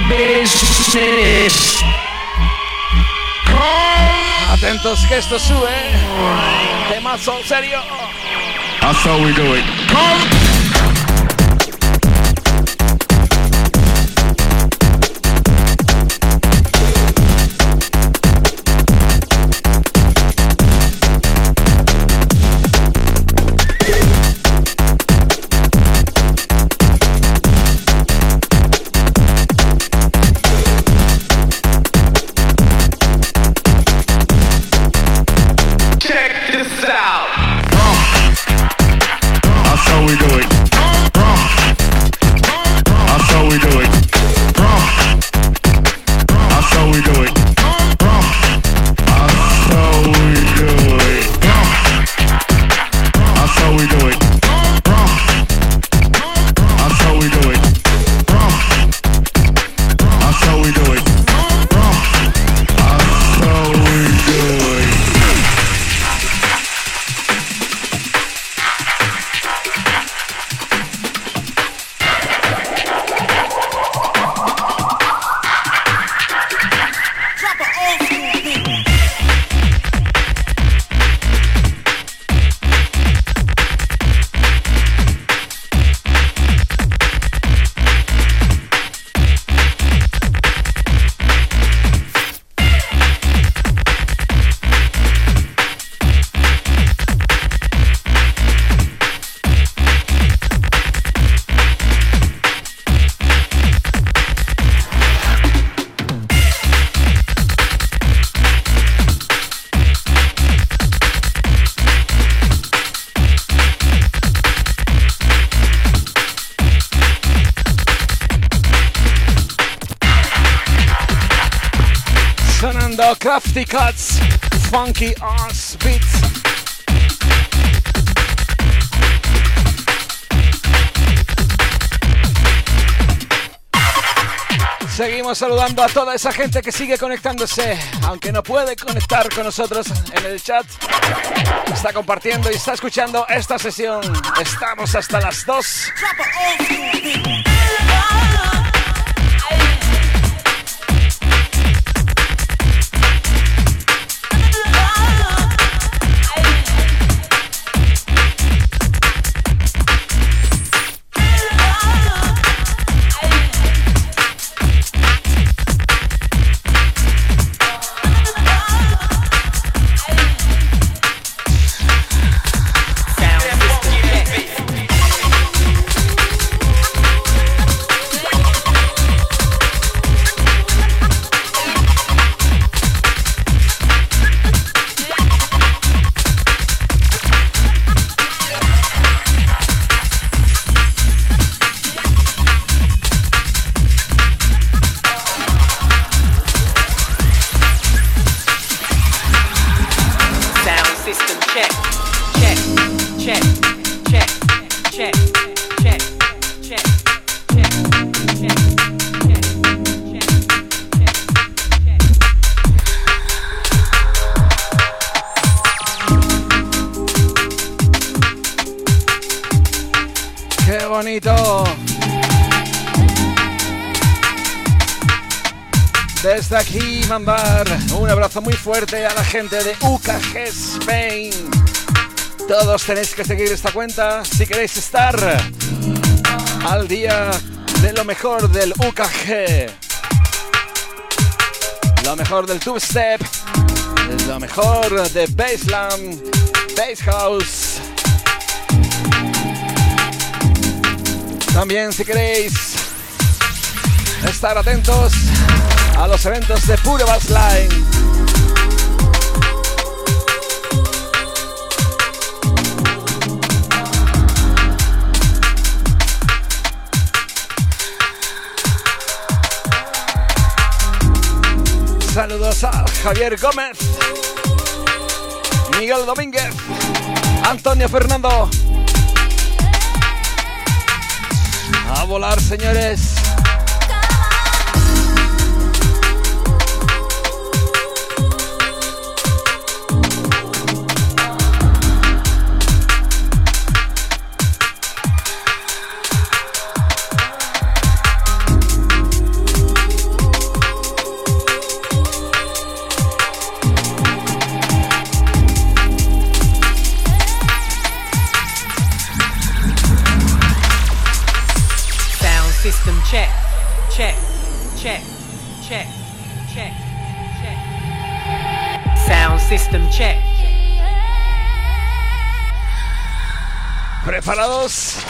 Business. Come. Atentos que esto sube. Temazo serio. That's how we do it. Come. Funky Ass Beats. Seguimos saludando a toda esa gente que sigue conectándose, aunque no puede conectar con nosotros en el chat. Está compartiendo y está escuchando esta sesión. Estamos hasta las 2. gente de UKG Spain. Todos tenéis que seguir esta cuenta si queréis estar al día de lo mejor del UKG. Lo mejor del Tube Step, lo mejor de Baseland, Bass House. También si queréis estar atentos a los eventos de Pure Bassline. Javier Gómez, Miguel Domínguez, Antonio Fernando. A volar, señores. preparados?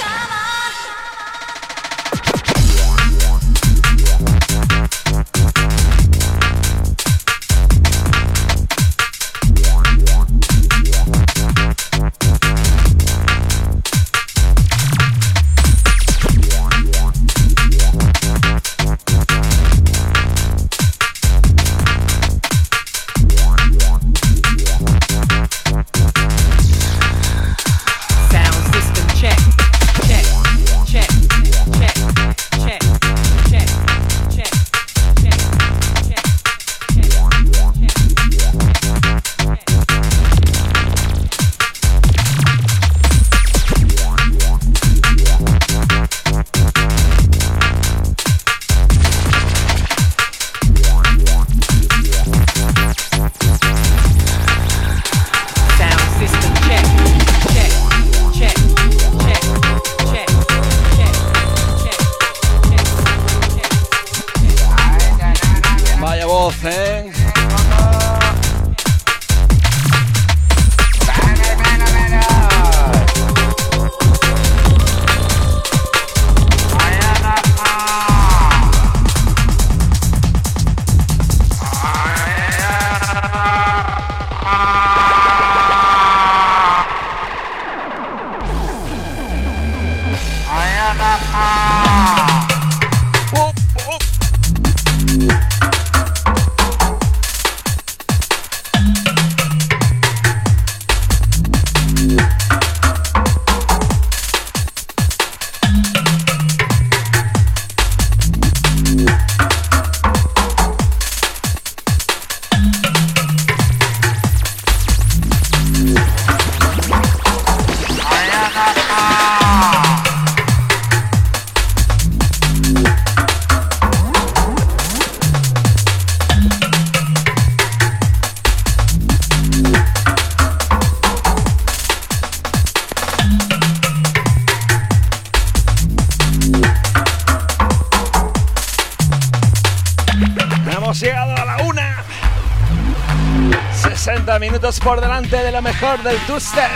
productor del dubstep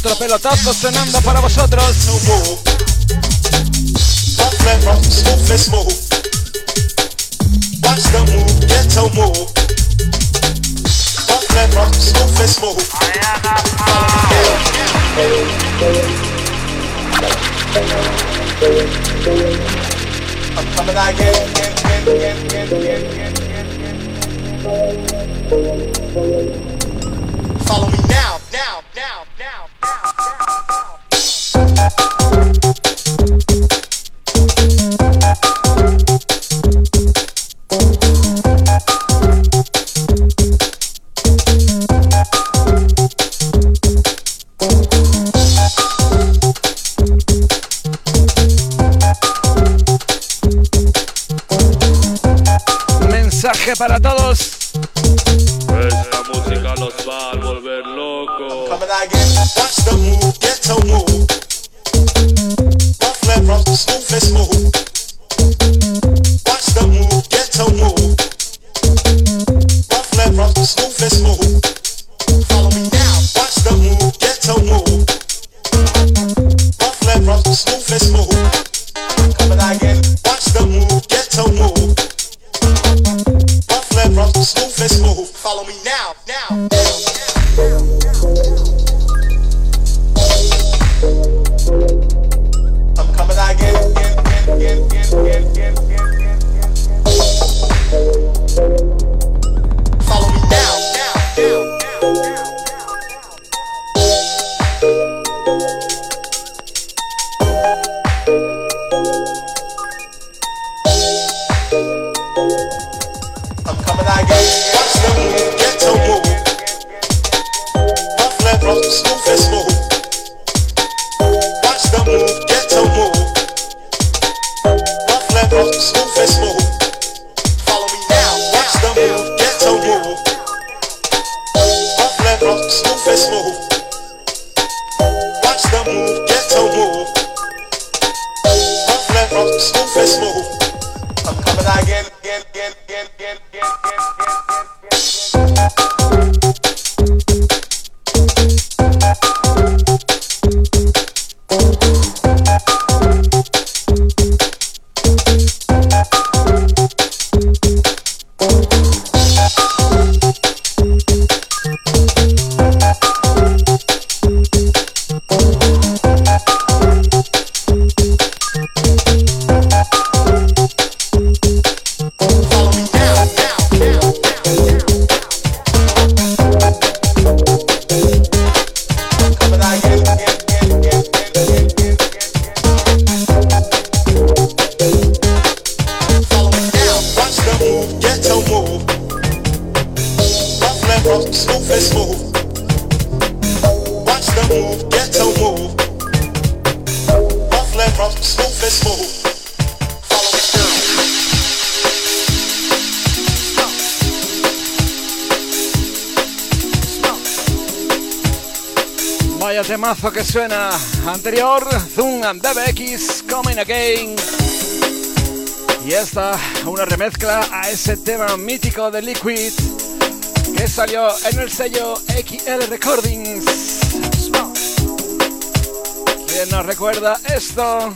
otro pelotazo sonando para vosotros. Follow me. para todos. Esta música nos va a volver locos. suena anterior, Zoom and DBX, Coming Again. Y esta, una remezcla a ese tema mítico de Liquid que salió en el sello XL Recordings. ¿Quién nos recuerda esto?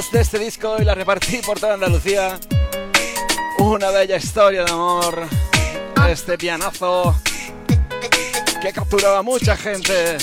20 copias de este disco y las repartí por toda Andalucía. Una bella historia de amor. Este pianazo que capturaba a mucha gente.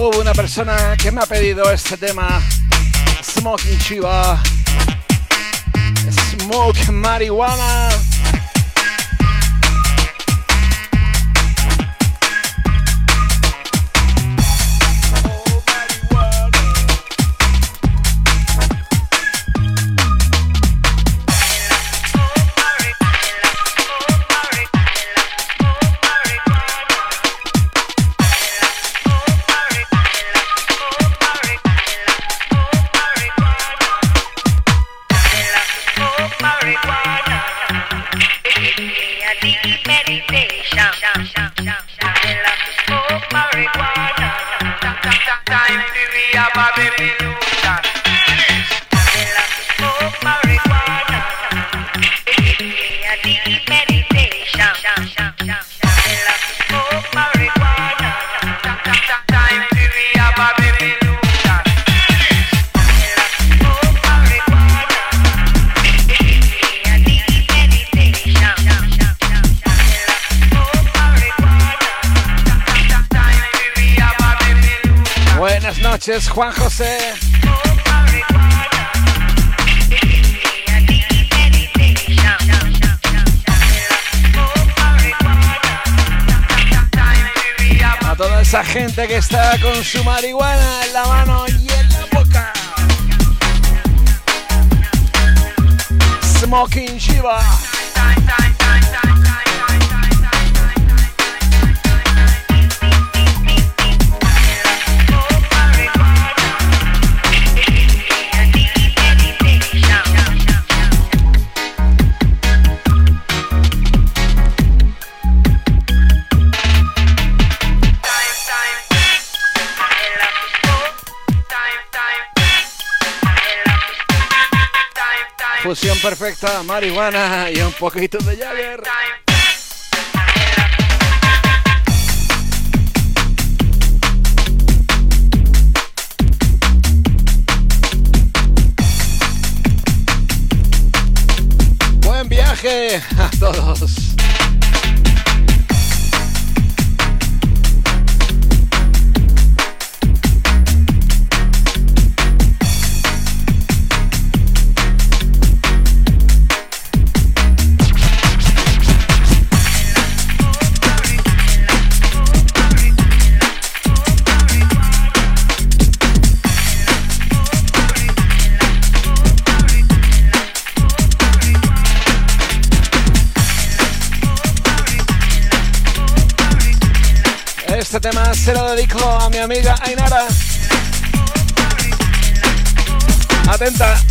Hubo una persona que me ha pedido este tema, Smoking Chiva, Smoke Marihuana. Juan José. A toda esa gente que está con su marihuana en la mano y en la boca. Smoking Shiva. Perfecta, marihuana y un poquito de Jagger. Dedico a mi amiga Ainara. Atenta.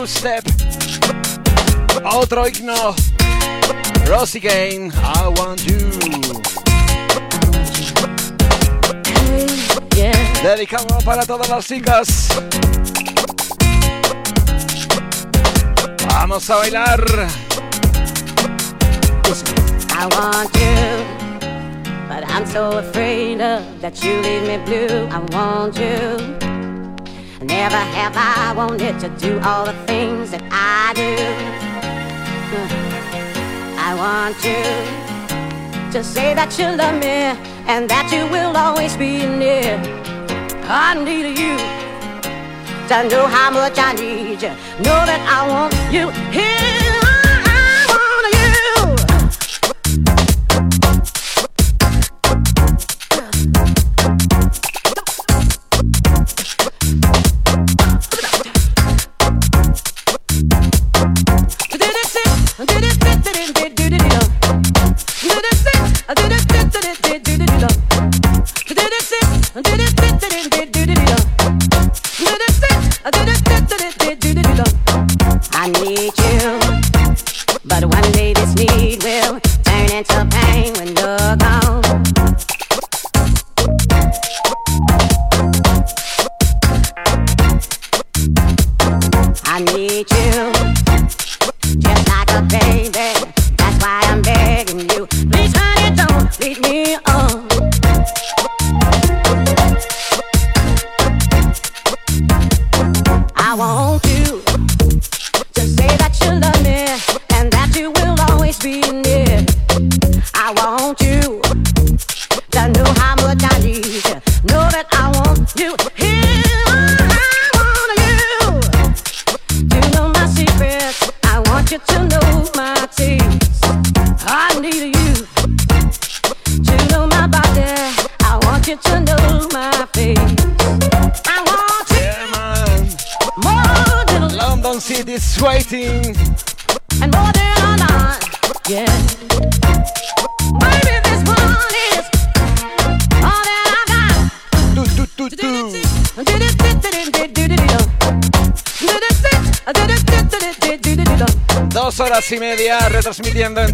Tu step. Otro himno. Rosie Game, I want you. Dedicado para todas las chicas. Vamos a bailar. I want you, but I'm so afraid of that you leave me blue. I want you. Never have I wanted to do all the things that I do. I want you to say that you love me and that you will always be near. I need you to know how much I need you. Know that I want you here.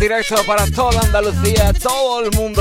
Directo para toda Andalucía, todo el mundo.